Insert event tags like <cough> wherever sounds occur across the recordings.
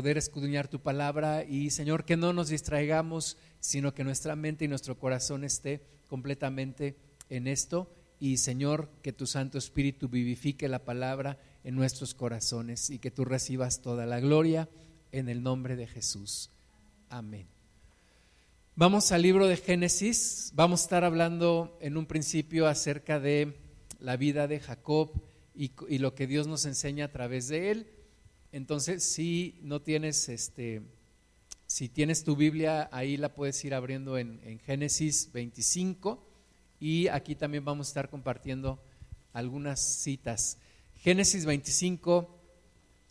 poder escudriñar tu palabra y Señor, que no nos distraigamos, sino que nuestra mente y nuestro corazón esté completamente en esto y Señor, que tu Santo Espíritu vivifique la palabra en nuestros corazones y que tú recibas toda la gloria en el nombre de Jesús. Amén. Vamos al libro de Génesis, vamos a estar hablando en un principio acerca de la vida de Jacob y, y lo que Dios nos enseña a través de él. Entonces, si no tienes este, si tienes tu Biblia, ahí la puedes ir abriendo en, Génesis 25 y aquí también vamos a estar compartiendo algunas citas. Génesis 25,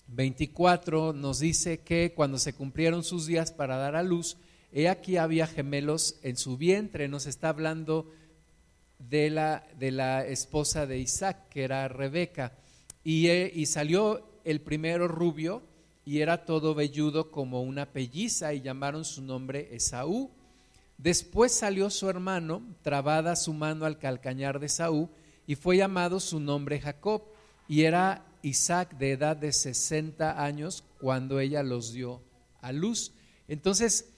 24 nos dice que cuando se cumplieron sus días para dar a luz, he aquí había gemelos en su vientre, nos está hablando de la, de la esposa de Isaac, que era Rebeca, y, eh, y salió el primero rubio y era todo velludo como una pelliza y llamaron su nombre Esaú. Después salió su hermano, trabada su mano al calcañar de Esaú, y fue llamado su nombre Jacob, y era Isaac de edad de 60 años cuando ella los dio a luz. Entonces,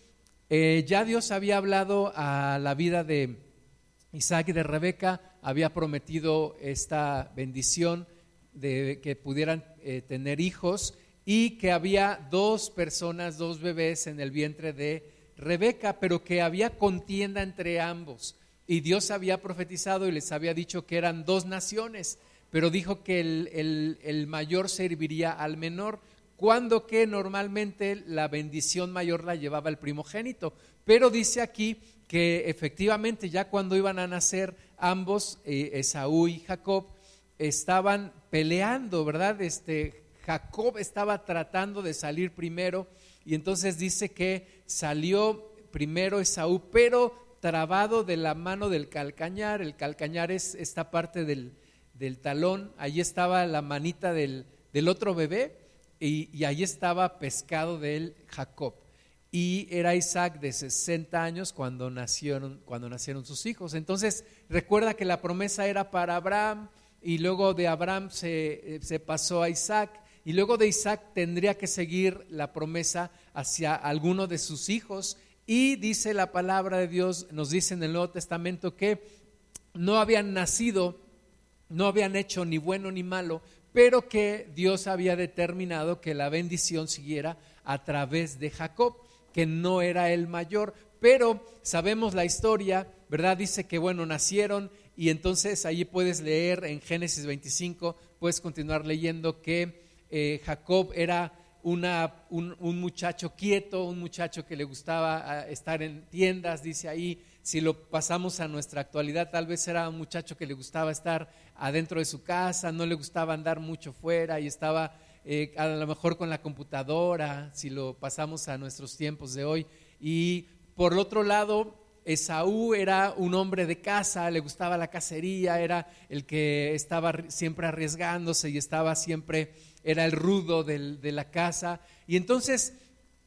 eh, ya Dios había hablado a la vida de Isaac y de Rebeca, había prometido esta bendición de que pudieran eh, tener hijos y que había dos personas, dos bebés en el vientre de Rebeca, pero que había contienda entre ambos. Y Dios había profetizado y les había dicho que eran dos naciones, pero dijo que el, el mayor serviría al menor, cuando que normalmente la bendición mayor la llevaba el primogénito. Pero dice aquí que efectivamente ya cuando iban a nacer ambos, eh, Esaú y Jacob, estaban peleando, ¿verdad? Este, Jacob estaba tratando de salir primero y entonces dice que salió primero Esaú, pero trabado de la mano del calcañar. El calcañar es esta parte del, talón, allí estaba la manita del, otro bebé y, y ahí estaba pescado de él Jacob. Y era Isaac de 60 años cuando nacieron, cuando nacieron sus hijos. Entonces recuerda que la promesa era para Abraham, y luego de Abraham se, se, pasó a Isaac y luego de Isaac tendría que seguir la promesa hacia alguno de sus hijos y dice la palabra de Dios, nos dice en el Nuevo Testamento que no habían nacido, no habían hecho ni bueno ni malo, pero que Dios había determinado que la bendición siguiera a través de Jacob, que no era el mayor, pero sabemos la historia, ¿verdad? Dice que bueno, nacieron y entonces allí puedes leer en Génesis 25, puedes continuar leyendo que eh, Jacob era una, un, muchacho quieto, un muchacho que le gustaba ah, estar en tiendas, dice ahí, si lo pasamos a nuestra actualidad, tal vez era un muchacho que le gustaba estar adentro de su casa, no le gustaba andar mucho fuera y estaba eh, a lo mejor con la computadora, si lo pasamos a nuestros tiempos de hoy. Y por otro lado, Esaú era un hombre de casa, le gustaba la cacería, era el que estaba siempre arriesgándose y estaba siempre, era el rudo de la casa. Y entonces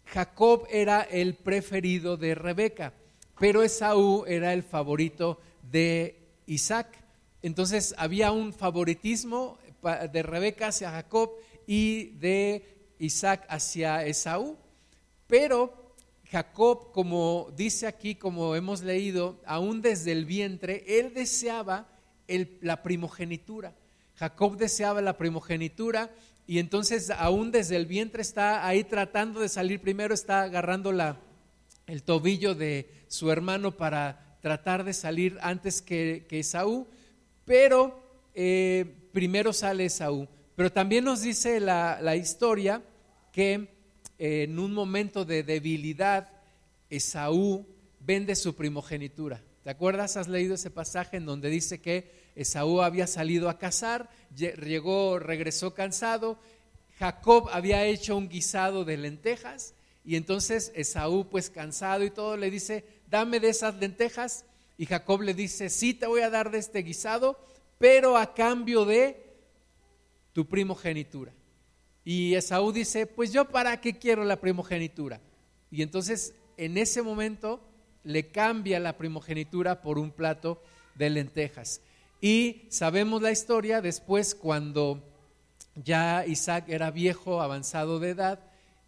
Jacob era el preferido de Rebeca, pero Esaú era el favorito de Isaac. Entonces había un favoritismo de Rebeca hacia Jacob y de Isaac hacia Esaú, pero Jacob, como dice aquí, como hemos leído, aún desde el vientre, él deseaba la primogenitura. Jacob deseaba la primogenitura y entonces aún desde el vientre está ahí tratando de salir primero, está agarrando el tobillo de su hermano para tratar de salir antes que, que Esaú, pero eh, primero sale Esaú. Pero también nos dice la historia que en un momento de debilidad, Esaú vende su primogenitura. ¿Te acuerdas? ¿Has leído ese pasaje en donde dice que Esaú había salido a cazar, llegó, regresó cansado, Jacob había hecho un guisado de lentejas y entonces Esaú pues cansado y todo le dice, dame de esas lentejas y Jacob le dice, sí te voy a dar de este guisado, pero a cambio de tu primogenitura. Y Esaú dice, pues yo para qué quiero la primogenitura. Y entonces en ese momento le cambia la primogenitura por un plato de lentejas. Y sabemos la historia después cuando ya Isaac era viejo, avanzado de edad,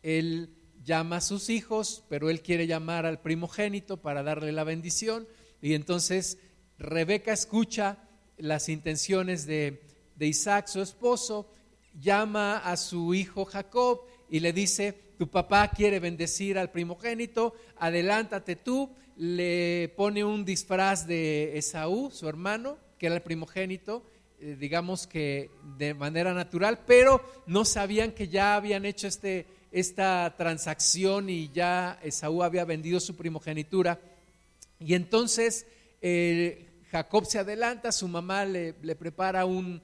él llama a sus hijos, pero él quiere llamar al primogénito para darle la bendición. Y entonces Rebeca escucha las intenciones de, de Isaac, su esposo, llama a su hijo Jacob y le dice, tu papá quiere bendecir al primogénito, adelántate tú, le pone un disfraz de Esaú, su hermano, que era el primogénito, eh, digamos que de manera natural, pero no sabían que ya habían hecho este, esta transacción y ya Esaú había vendido su primogenitura. Y entonces eh, Jacob se adelanta, su mamá le, prepara un,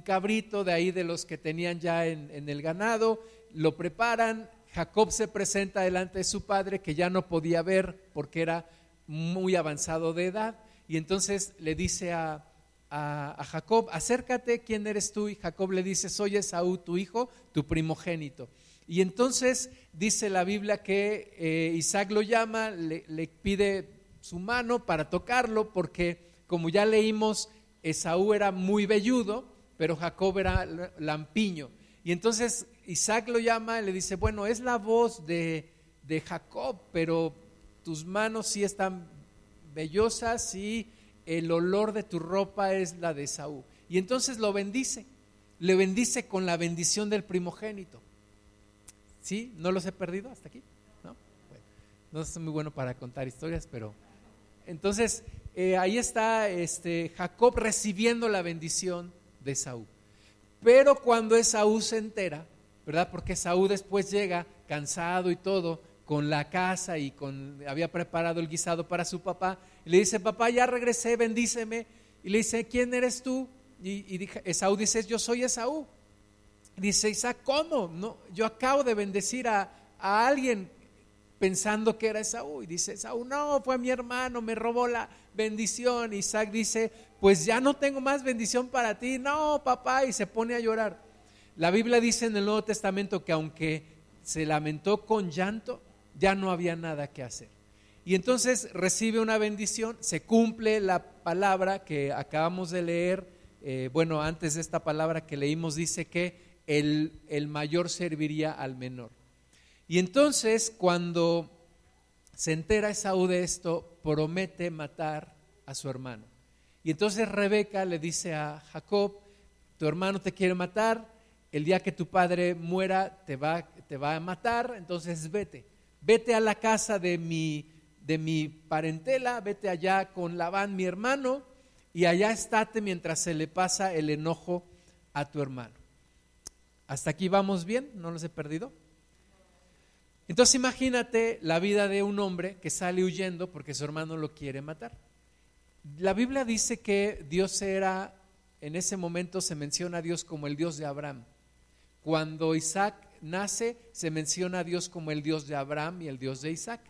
cabrito de ahí de los que tenían ya en, el ganado, lo preparan, Jacob se presenta delante de su padre que ya no podía ver porque era muy avanzado de edad y entonces le dice a, Jacob, acércate, ¿quién eres tú? Y Jacob le dice, soy Esaú, tu hijo, tu primogénito. Y entonces dice la Biblia que eh, Isaac lo llama, le, le pide su mano para tocarlo porque como ya leímos, Esaú era muy velludo, pero Jacob era lampiño. Y entonces Isaac lo llama y le dice, bueno, es la voz de, de Jacob, pero tus manos sí están vellosas y el olor de tu ropa es la de Saúl. Y entonces lo bendice, le bendice con la bendición del primogénito. ¿Sí? ¿No los he perdido hasta aquí? No, no soy muy bueno para contar historias, pero entonces eh, ahí está este, Jacob recibiendo la bendición de Saúl. Pero cuando Esaú se entera, ¿verdad? Porque Esaú después llega cansado y todo, con la casa y con, había preparado el guisado para su papá, y le dice, papá, ya regresé, bendíceme. Y le dice, ¿quién eres tú? Y, Esaú dice, yo soy Esaú. Dice Isaac, ¿cómo? No, yo acabo de bendecir a, a alguien pensando que era Esaú. Y dice Esaú, no, fue mi hermano, me robó la bendición. Isaac dice, pues ya no tengo más bendición para ti. No, papá, y se pone a llorar. La Biblia dice en el Nuevo Testamento que aunque se lamentó con llanto, ya no había nada que hacer. Y entonces recibe una bendición, se cumple la palabra que acabamos de leer, eh, bueno, antes de esta palabra que leímos dice que el, el mayor serviría al menor. Y entonces cuando se entera Esaú de esto, promete matar a su hermano. Y entonces Rebeca le dice a Jacob, tu hermano te quiere matar, el día que tu padre muera te va, te va a matar, entonces vete, vete a la casa de mi, de mi parentela, vete allá con Labán, mi hermano, y allá estate mientras se le pasa el enojo a tu hermano. ¿Hasta aquí vamos bien? ¿No los he perdido? Entonces imagínate la vida de un hombre que sale huyendo porque su hermano lo quiere matar. La Biblia dice que Dios era, en ese momento se menciona a Dios como el Dios de Abraham. Cuando Isaac nace, se menciona a Dios como el Dios de Abraham y el Dios de Isaac.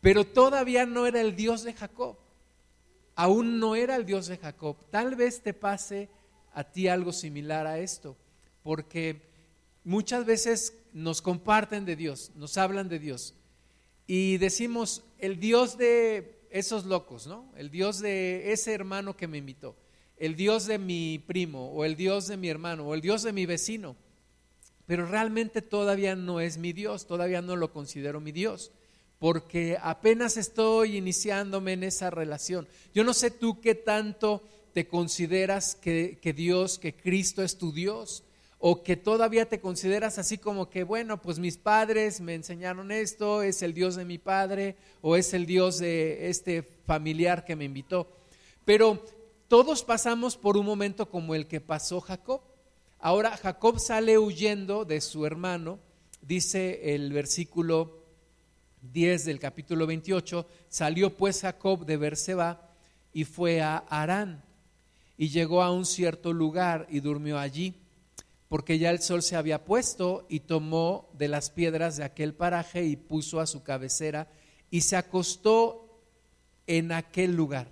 Pero todavía no era el Dios de Jacob. Aún no era el Dios de Jacob. Tal vez te pase a ti algo similar a esto, porque muchas veces nos comparten de Dios, nos hablan de Dios. Y decimos, el Dios de esos locos, ¿no? El Dios de ese hermano que me invitó, el Dios de mi primo, o el Dios de mi hermano, o el Dios de mi vecino pero realmente todavía no es mi Dios, todavía no lo considero mi Dios, porque apenas estoy iniciándome en esa relación. Yo no sé tú qué tanto te consideras que, Dios, que Cristo es tu Dios, o que todavía te consideras así como que, bueno, pues mis padres me enseñaron esto, es el Dios de mi padre, o es el Dios de este familiar que me invitó. Pero todos pasamos por un momento como el que pasó Jacob. Ahora Jacob sale huyendo de su hermano, dice el versículo 10 del capítulo 28, salió pues Jacob de Berseba y fue a Arán y llegó a un cierto lugar y durmió allí, porque ya el sol se había puesto y tomó de las piedras de aquel paraje y puso a su cabecera y se acostó en aquel lugar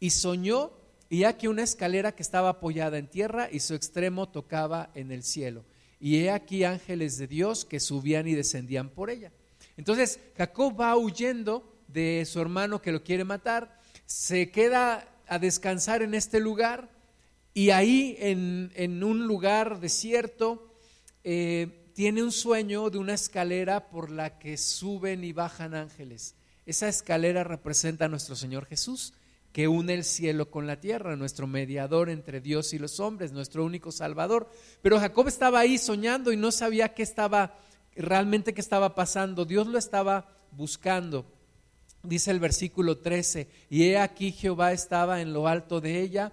y soñó y aquí una escalera que estaba apoyada en tierra y su extremo tocaba en el cielo. Y he aquí ángeles de Dios que subían y descendían por ella. Entonces Jacob va huyendo de su hermano que lo quiere matar, se queda a descansar en este lugar y ahí en, un lugar desierto eh, tiene un sueño de una escalera por la que suben y bajan ángeles. Esa escalera representa a nuestro Señor Jesús, que une el cielo con la tierra, nuestro mediador entre Dios y los hombres, nuestro único Salvador. Pero Jacob estaba ahí soñando y no sabía qué estaba realmente qué estaba pasando. Dios lo estaba buscando. Dice el versículo 13, y he aquí Jehová estaba en lo alto de ella,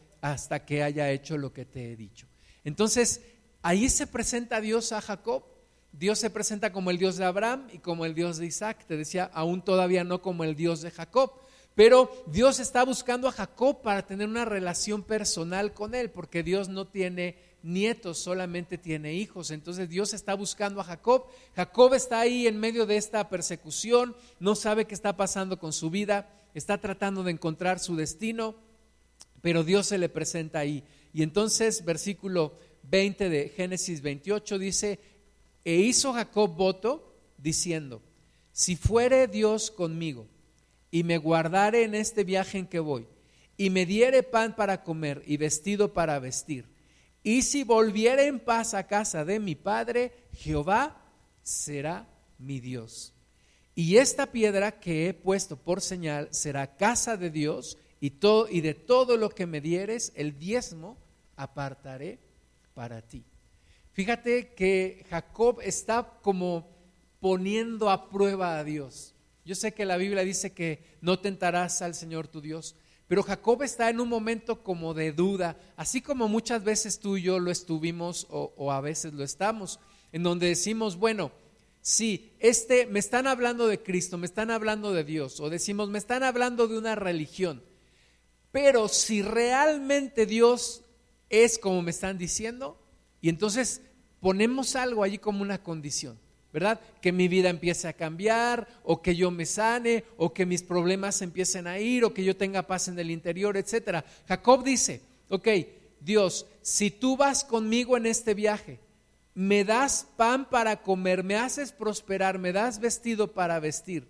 hasta que haya hecho lo que te he dicho. Entonces, ahí se presenta Dios a Jacob Dios se presenta como el Dios de Abraham y como el Dios de Isaac. Te decía, aún todavía no como el Dios de Jacob. Pero Dios está buscando a Jacob para tener una relación personal con él, porque Dios no tiene nietos, solamente tiene hijos. Entonces Dios está buscando a Jacob. Jacob está ahí en medio de esta persecución, no sabe qué está pasando con su vida, está tratando de encontrar su destino, pero Dios se le presenta ahí. Y entonces versículo 20 de Génesis 28 dice, e hizo Jacob voto diciendo, si fuere Dios conmigo y me guardare en este viaje en que voy, y me diere pan para comer y vestido para vestir, y si volviere en paz a casa de mi padre, Jehová será mi Dios. Y esta piedra que he puesto por señal será casa de Dios, y, todo, y de todo lo que me dieres, el diezmo apartaré para ti. Fíjate que Jacob está como poniendo a prueba a Dios. Yo sé que la Biblia dice que no tentarás al Señor tu Dios, pero Jacob está en un momento como de duda, así como muchas veces tú y yo lo estuvimos o, a veces lo estamos, en donde decimos, bueno, sí, este, me están hablando de Cristo, me están hablando de Dios, o decimos, me están hablando de una religión, pero si realmente Dios es como me están diciendo, y entonces ponemos algo allí como una condición, ¿verdad? Que mi vida empiece a cambiar, o que yo me sane, o que mis problemas empiecen a ir, o que yo tenga paz en el interior, etcétera. Jacob dice, ok, Dios, si tú vas conmigo en este viaje, me das pan para comer, me haces prosperar, me das vestido para vestir,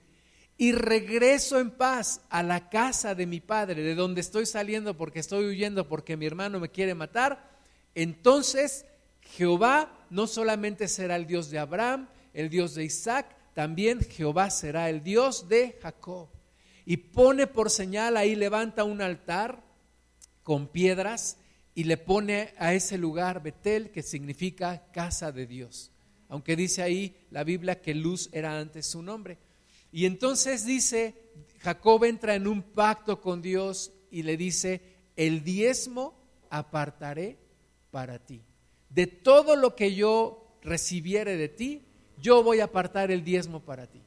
y regreso en paz a la casa de mi padre, de donde estoy saliendo porque estoy huyendo porque mi hermano me quiere matar, entonces Jehová no solamente será el Dios de Abraham, el Dios de Isaac, también Jehová será el Dios de Jacob. Y pone por señal ahí, levanta un altar con piedras y le pone a ese lugar Betel, que significa casa de Dios. Aunque dice ahí la Biblia que Luz era antes su nombre. Y entonces dice, Jacob entra en un pacto con Dios y le dice, el diezmo apartaré para ti de todo lo que yo recibiere de ti, yo voy a apartar el diezmo para ti.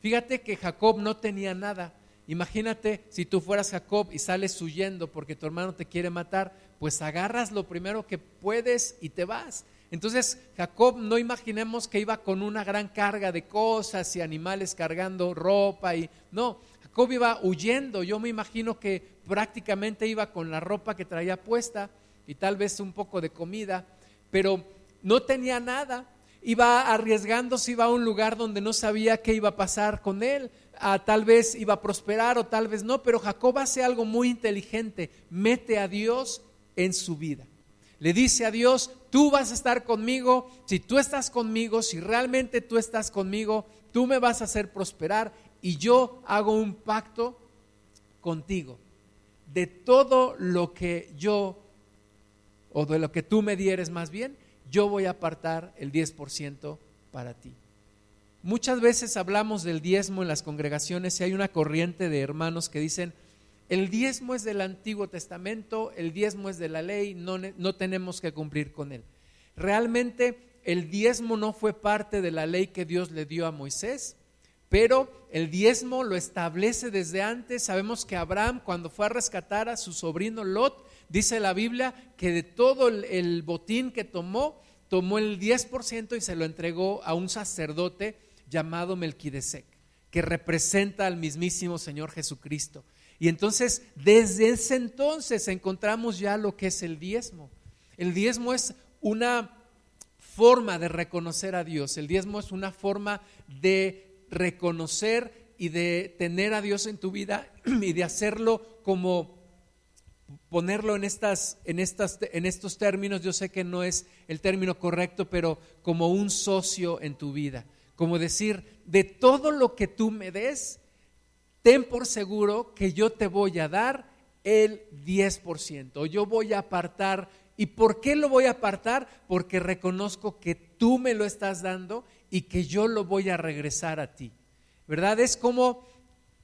Fíjate que Jacob no tenía nada. Imagínate si tú fueras Jacob y sales huyendo porque tu hermano te quiere matar, pues agarras lo primero que puedes y te vas. Entonces Jacob no imaginemos que iba con una gran carga de cosas y animales cargando ropa y no, Jacob iba huyendo. Yo me imagino que prácticamente iba con la ropa que traía puesta y tal vez un poco de comida pero no tenía nada. Iba arriesgándose, iba a un lugar donde no sabía qué iba a pasar con él. Ah, tal vez iba a prosperar o tal vez no, pero Jacob hace algo muy inteligente, mete a Dios en su vida. Le dice a Dios, tú vas a estar conmigo, si tú estás conmigo, si realmente tú estás conmigo, tú me vas a hacer prosperar y yo hago un pacto contigo. De todo lo que yo o de lo que tú me dieres más bien, yo voy a apartar el 10% para ti. Muchas veces hablamos del diezmo en las congregaciones y hay una corriente de hermanos que dicen, el diezmo es del Antiguo Testamento, el diezmo es de la ley, no, no tenemos que cumplir con él. Realmente el diezmo no fue parte de la ley que Dios le dio a Moisés, pero el diezmo lo establece desde antes. Sabemos que Abraham cuando fue a rescatar a su sobrino Lot, Dice la Biblia que de todo el, botín que tomó, tomó el 10% y se lo entregó a un sacerdote llamado Melquidesec, que representa al mismísimo Señor Jesucristo. Y entonces, desde ese entonces encontramos ya lo que es el diezmo. El diezmo es una forma de reconocer a Dios. El diezmo es una forma de reconocer y de tener a Dios en tu vida <clears throat> y de hacerlo como ponerlo en estas en estas en estos términos, yo sé que no es el término correcto, pero como un socio en tu vida, como decir, de todo lo que tú me des, ten por seguro que yo te voy a dar el 10%. Yo voy a apartar. ¿Y por qué lo voy a apartar? Porque reconozco que tú me lo estás dando y que yo lo voy a regresar a ti. ¿Verdad? Es como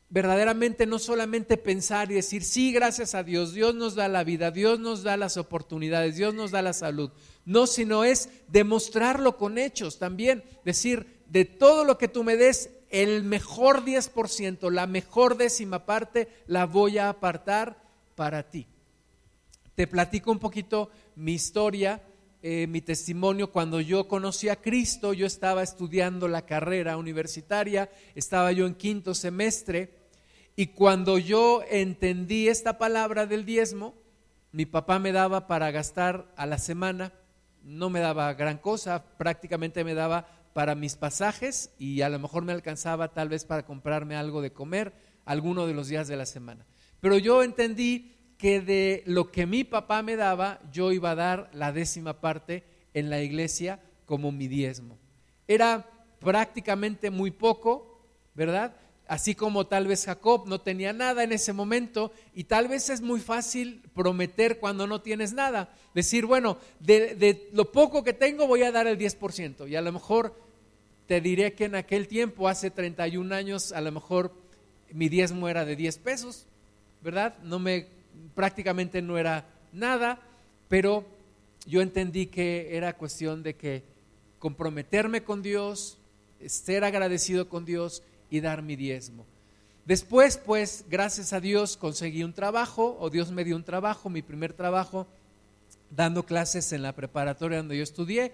verdaderamente no solamente pensar y decir, sí, gracias a Dios, Dios nos da la vida, Dios nos da las oportunidades, Dios nos da la salud. No, sino es demostrarlo con hechos también. Decir, de todo lo que tú me des, el mejor 10%, la mejor décima parte, la voy a apartar para ti. Te platico un poquito mi historia, eh, mi testimonio. Cuando yo conocí a Cristo, yo estaba estudiando la carrera universitaria, estaba yo en quinto semestre, y cuando yo entendí esta palabra del diezmo, mi papá me daba para gastar a la semana, no me daba gran cosa, prácticamente me daba para mis pasajes y a lo mejor me alcanzaba tal vez para comprarme algo de comer alguno de los días de la semana. Pero yo entendí que de lo que mi papá me daba, yo iba a dar la décima parte en la iglesia como mi diezmo. Era prácticamente muy poco, ¿verdad? Así como tal vez Jacob no tenía nada en ese momento y tal vez es muy fácil prometer cuando no tienes nada. Decir, bueno, de, lo poco que tengo voy a dar el 10%. Y a lo mejor te diré que en aquel tiempo, hace 31 años, a lo mejor mi diezmo era de 10 pesos, ¿verdad? No me, prácticamente no era nada, pero yo entendí que era cuestión de que comprometerme con Dios, ser agradecido con Dios y dar mi diezmo. Después, pues, gracias a Dios conseguí un trabajo, o Dios me dio un trabajo, mi primer trabajo, dando clases en la preparatoria donde yo estudié,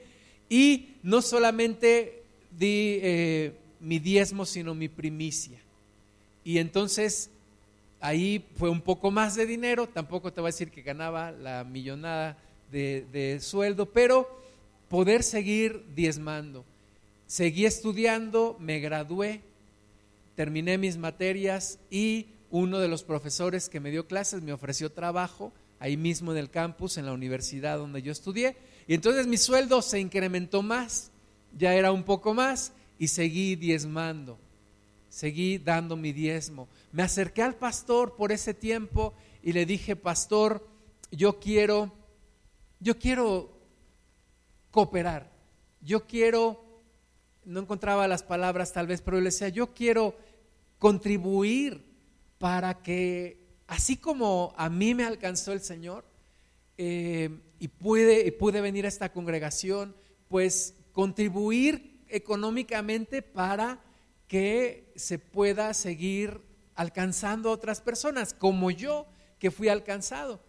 y no solamente di eh, mi diezmo, sino mi primicia. Y entonces ahí fue un poco más de dinero, tampoco te voy a decir que ganaba la millonada de, de sueldo, pero poder seguir diezmando. Seguí estudiando, me gradué, terminé mis materias y uno de los profesores que me dio clases me ofreció trabajo ahí mismo en el campus, en la universidad donde yo estudié. Y entonces mi sueldo se incrementó más ya era un poco más y seguí diezmando, seguí dando mi diezmo. Me acerqué al pastor por ese tiempo y le dije, pastor, yo quiero, yo quiero cooperar, yo quiero, no encontraba las palabras tal vez, pero le decía, yo quiero contribuir para que, así como a mí me alcanzó el Señor, eh, y, pude, y pude venir a esta congregación, pues contribuir económicamente para que se pueda seguir alcanzando a otras personas, como yo que fui alcanzado.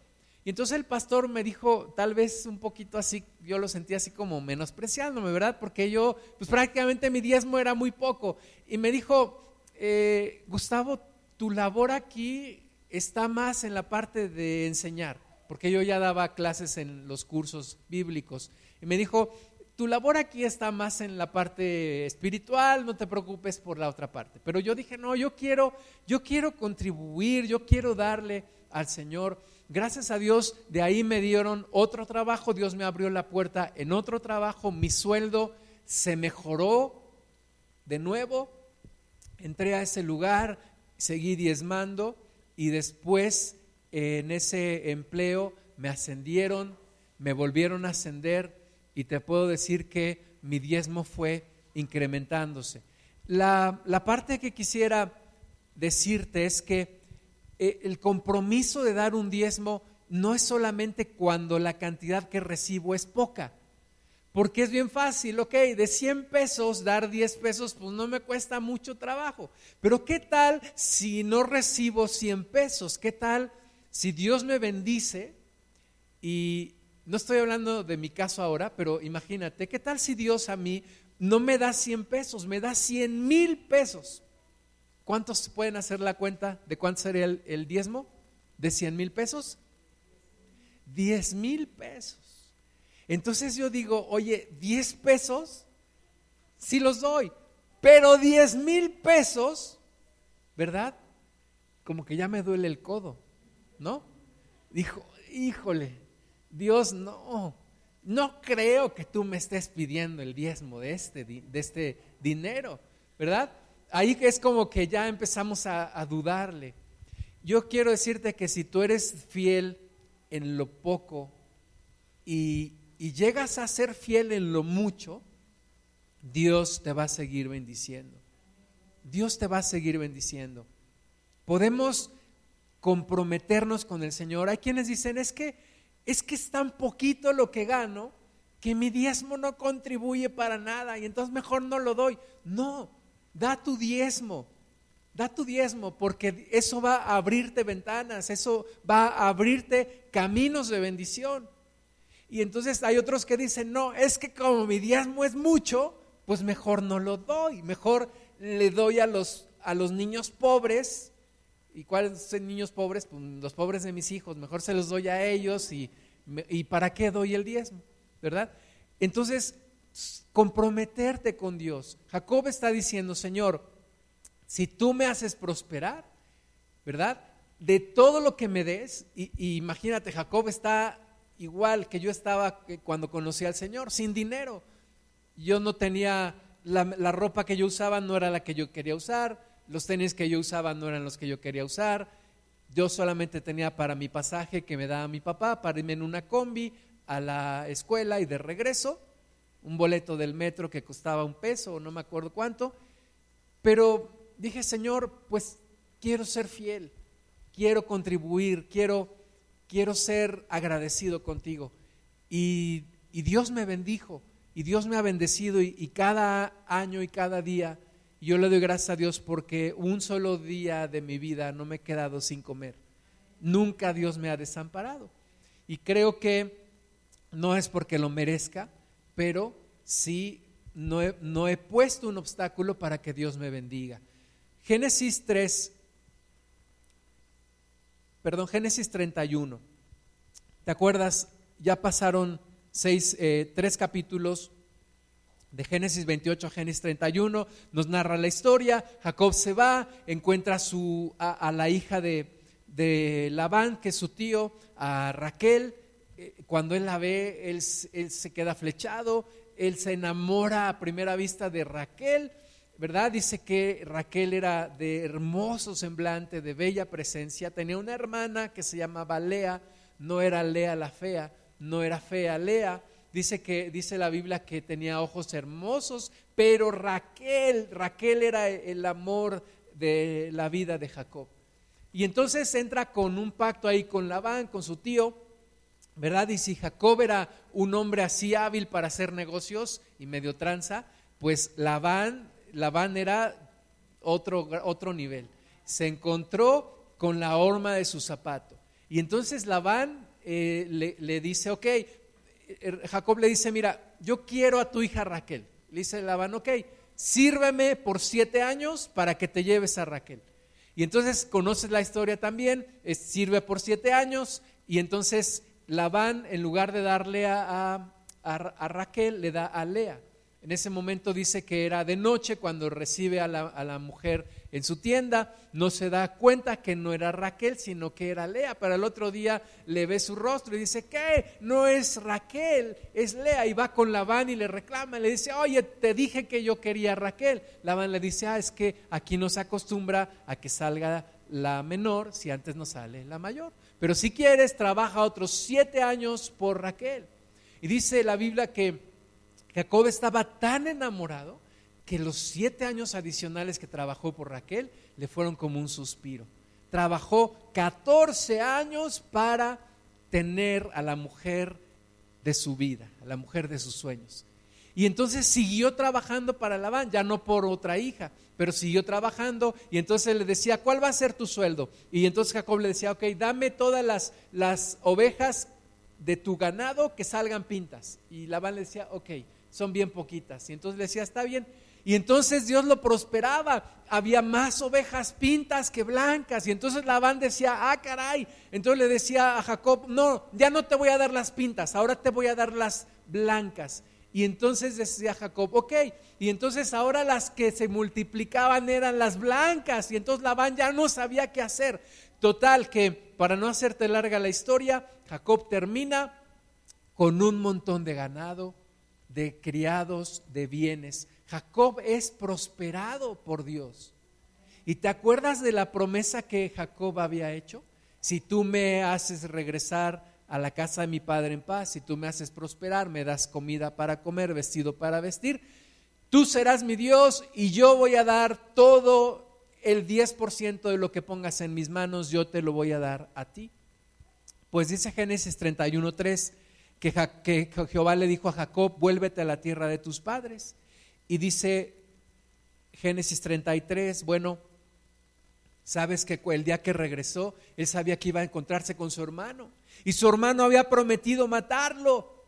Y entonces el pastor me dijo, tal vez un poquito así, yo lo sentí así como menospreciándome, ¿verdad? Porque yo, pues prácticamente mi diezmo era muy poco. Y me dijo, eh, Gustavo, tu labor aquí está más en la parte de enseñar, porque yo ya daba clases en los cursos bíblicos. Y me dijo, tu labor aquí está más en la parte espiritual, no te preocupes por la otra parte. Pero yo dije, no, yo quiero, yo quiero contribuir, yo quiero darle al Señor. Gracias a Dios, de ahí me dieron otro trabajo, Dios me abrió la puerta en otro trabajo, mi sueldo se mejoró de nuevo, entré a ese lugar, seguí diezmando y después en ese empleo me ascendieron, me volvieron a ascender y te puedo decir que mi diezmo fue incrementándose. La, parte que quisiera decirte es que eh, el compromiso de dar un diezmo no es solamente cuando la cantidad que recibo es poca, porque es bien fácil, ok, de 100 pesos dar 10 pesos, pues no me cuesta mucho trabajo. Pero ¿qué tal si no recibo 100 pesos? ¿Qué tal si Dios me bendice y no estoy hablando de mi caso ahora, pero imagínate, ¿qué tal si Dios a mí no me da 100 pesos, me da 100 mil pesos? ¿Cuántos pueden hacer la cuenta de cuánto sería el, diezmo? ¿De 100 mil pesos? 10 mil pesos. Entonces yo digo, oye, 10 pesos, sí los doy, pero 10 mil pesos, ¿verdad? Como que ya me duele el codo, ¿no? Dijo, híjole, Dios, no, no creo que tú me estés pidiendo el diezmo de este, de este dinero, ¿verdad? Ahí es como que ya empezamos a, dudarle. Yo quiero decirte que si tú eres fiel en lo poco y, y llegas a ser fiel en lo mucho, Dios te va a seguir bendiciendo. Dios te va a seguir bendiciendo. Podemos comprometernos con el Señor. Hay quienes dicen, es que es que es tan poquito lo que gano que mi diezmo no contribuye para nada y entonces mejor no lo doy. No, da tu diezmo, da tu diezmo porque eso va a abrirte ventanas, eso va a abrirte caminos de bendición. Y entonces hay otros que dicen, no, es que como mi diezmo es mucho, pues mejor no lo doy, mejor le doy a los, a los niños pobres ¿Y cuáles son niños pobres? Pues los pobres de mis hijos, mejor se los doy a ellos y, y ¿para qué doy el diezmo? ¿Verdad? Entonces, comprometerte con Dios. Jacob está diciendo, Señor, si tú me haces prosperar, ¿verdad? De todo lo que me des, y, imagínate, Jacob está igual que yo estaba cuando conocí al Señor, sin dinero. Yo no tenía, la, la ropa que yo usaba no era la que yo quería usar, los tenis que yo usaba no eran los que yo quería usar, yo solamente tenía para mi pasaje que me daba mi papá para irme en una combi a la escuela y de regreso, un boleto del metro que costaba un peso o no me acuerdo cuánto, pero dije, Señor, pues quiero ser fiel, quiero contribuir, quiero, quiero ser agradecido contigo. Y, Dios me bendijo, y Dios me ha bendecido, y cada año y cada día yo le doy gracias a Dios porque un solo día de mi vida no me he quedado sin comer. Nunca Dios me ha desamparado. Y creo que no es porque lo merezca, pero sí no he, no he puesto un obstáculo para que Dios me bendiga. Génesis 3, perdón, Génesis 31. ¿Te acuerdas? Ya pasaron seis, eh, tres capítulos de Génesis 28 a Génesis 31, nos narra la historia. Jacob se va, encuentra a, su, a, la hija de, de, Labán, que es su tío, a Raquel. Eh, cuando él la ve, él, él, se queda flechado, él se enamora a primera vista de Raquel, ¿verdad? Dice que Raquel era de hermoso semblante, de bella presencia. Tenía una hermana que se llamaba Lea, no era Lea la fea, no era fea Lea dice que dice la Biblia que tenía ojos hermosos, pero Raquel, Raquel era el amor de la vida de Jacob. Y entonces entra con un pacto ahí con Labán, con su tío, ¿verdad? Y si Jacob era un hombre así hábil para hacer negocios y medio tranza, pues Labán, Labán era otro, otro nivel. Se encontró con la horma de su zapato. Y entonces Labán eh, le, le, dice, ok, Er, Jacob le dice, mira, yo quiero a tu hija Raquel. Le dice Labán, ok, sírveme por siete años para que te lleves a Raquel. Y entonces conoces la historia también, sirve por siete años y entonces Labán, en lugar de darle a, a Raquel, le da a Lea. En ese momento dice que era de noche cuando recibe a la, a la, mujer en su tienda, no se da cuenta que no era Raquel, sino que era Lea. Para el otro día le ve su rostro y dice, ¿qué? No es Raquel, es Lea. Y va con Labán y le reclama, le dice, oye, te dije que yo quería a Raquel. Labán le dice, ah, es que aquí no se acostumbra a que salga la menor si antes no sale la mayor. Pero si quieres, trabaja otros siete años por Raquel. Y dice la Biblia que Jacob estaba tan enamorado que los siete años adicionales que trabajó por Raquel le fueron como un suspiro. Trabajó 14 años para tener a la mujer de su vida, a la mujer de sus sueños. Y entonces siguió trabajando para Labán, ya no por otra hija, pero siguió trabajando y entonces le decía, ¿cuál va a ser tu sueldo? Y entonces Jacob le decía, ok, dame todas las, las ovejas de tu ganado que salgan pintas. Y Labán le decía, ok, son bien poquitas. Y entonces le decía, está bien. Y entonces Dios lo prosperaba. Había más ovejas pintas que blancas. Y entonces Labán decía, ah, caray. Entonces le decía a Jacob, no, ya no te voy a dar las pintas, ahora te voy a dar las blancas. Y entonces decía Jacob, ok, y entonces ahora las que se multiplicaban eran las blancas. Y entonces Labán ya no sabía qué hacer. Total, que para no hacerte larga la historia, Jacob termina con un montón de ganado, de criados, de bienes. Jacob es prosperado por Dios. ¿Y te acuerdas de la promesa que Jacob había hecho? Si tú me haces regresar a la casa de mi padre en paz, si tú me haces prosperar, me das comida para comer, vestido para vestir, tú serás mi Dios y yo voy a dar todo el 10% de lo que pongas en mis manos, yo te lo voy a dar a ti. Pues dice Génesis 31.3 que, que Jehová le dijo a Jacob, vuélvete a la tierra de tus padres y dice Génesis 33, bueno, sabes que el día que regresó, él sabía que iba a encontrarse con su hermano y su hermano había prometido matarlo.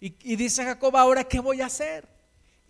Y, y dice Jacob, ahora, ¿qué voy a hacer?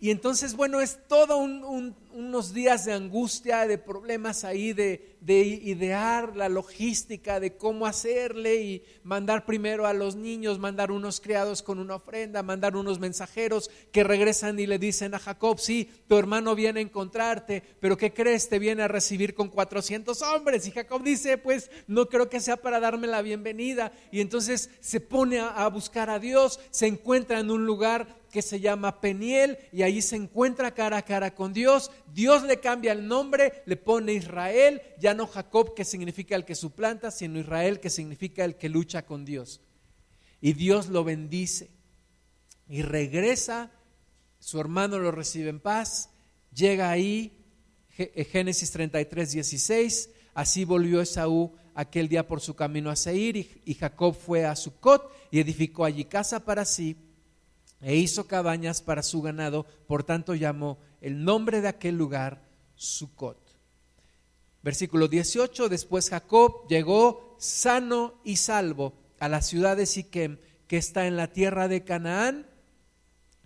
Y entonces, bueno, es todo unos días de angustia, de problemas ahí, de, de, idear la logística de cómo hacerle y mandar primero a los niños, mandar unos criados con una ofrenda, mandar unos mensajeros que regresan y le dicen a Jacob, sí, tu hermano viene a encontrarte, pero ¿qué crees? Te viene a recibir con 400 hombres. Y Jacob dice, pues no creo que sea para darme la bienvenida. Y entonces se pone a buscar a Dios, se encuentra en un lugar que se llama Peniel y ahí se encuentra cara a cara con Dios. Dios le cambia el nombre, le pone Israel, ya no Jacob que significa el que suplanta, sino Israel que significa el que lucha con Dios. Y Dios lo bendice y regresa, su hermano lo recibe en paz, llega ahí, eh, Génesis 33, 16, así volvió Esaú aquel día por su camino a Seir y, Jacob fue a Sucot y edificó allí casa para sí e hizo cabañas para su ganado, por tanto llamó el nombre de aquel lugar Sucot. Versículo 18, después Jacob llegó sano y salvo a la ciudad de Siquem, que está en la tierra de Canaán,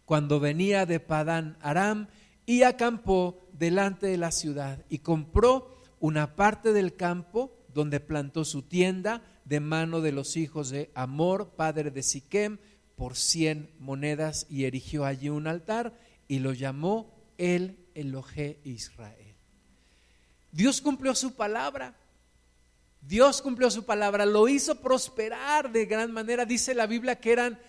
cuando venía de Padán Aram, y acampó delante de la ciudad y compró una parte del campo donde plantó su tienda de mano de los hijos de Amor, padre de Siquem, por cien monedas y erigió allí un altar y lo llamó el Elohe Israel. Dios cumplió su palabra. Dios cumplió su palabra, lo hizo prosperar de gran manera. Dice la Biblia que eran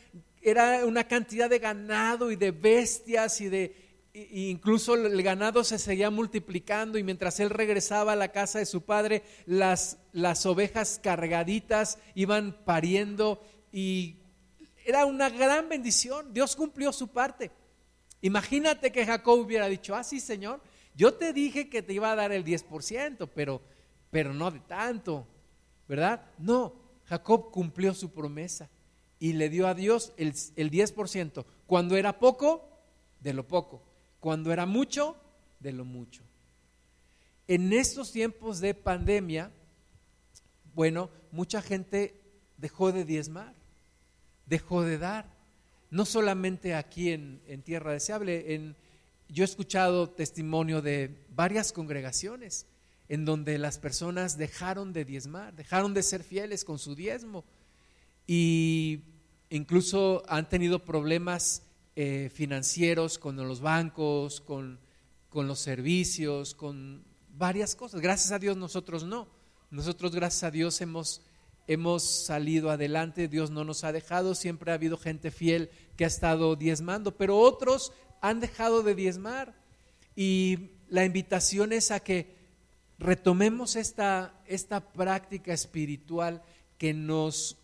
era una cantidad de ganado y de bestias y de incluso el ganado se seguía multiplicando y mientras él regresaba a la casa de su padre, las, las ovejas cargaditas iban pariendo y era una gran bendición. Dios cumplió su parte. Imagínate que Jacob hubiera dicho, ah, sí, Señor, yo te dije que te iba a dar el 10%, pero, pero no de tanto, ¿verdad? No, Jacob cumplió su promesa y le dio a Dios el, el 10%. Cuando era poco, de lo poco. Cuando era mucho, de lo mucho. En estos tiempos de pandemia, bueno, mucha gente dejó de diezmar dejó de dar. No solamente aquí en, Tierra Deseable, en, yo he escuchado testimonio de varias congregaciones en donde las personas dejaron de diezmar, dejaron de ser fieles con su diezmo y incluso han tenido problemas eh, financieros con los bancos, con, con los servicios, con varias cosas. Gracias a Dios nosotros no. Nosotros gracias a Dios hemos hemos salido adelante, Dios no nos ha dejado, siempre ha habido gente fiel que ha estado diezmando, pero otros han dejado de diezmar. Y la invitación es a que retomemos esta, esta práctica espiritual que nos,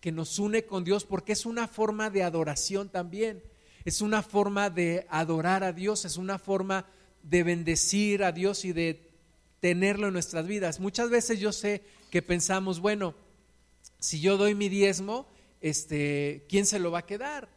que nos une con Dios, porque es una forma de adoración también, es una forma de adorar a Dios, es una forma de bendecir a Dios y de tenerlo en nuestras vidas. Muchas veces yo sé que pensamos, bueno, si yo doy mi diezmo, este, ¿quién se lo va a quedar?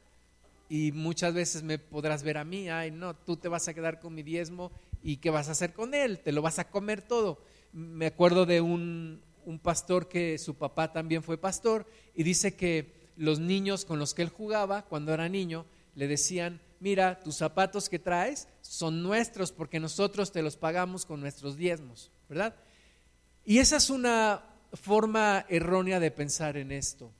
Y muchas veces me podrás ver a mí, ay, no, tú te vas a quedar con mi diezmo y ¿qué vas a hacer con él? Te lo vas a comer todo. Me acuerdo de un, un pastor que su papá también fue pastor y dice que los niños con los que él jugaba cuando era niño le decían, mira, tus zapatos que traes son nuestros porque nosotros te los pagamos con nuestros diezmos, ¿verdad? Y esa es una forma errónea de pensar en esto.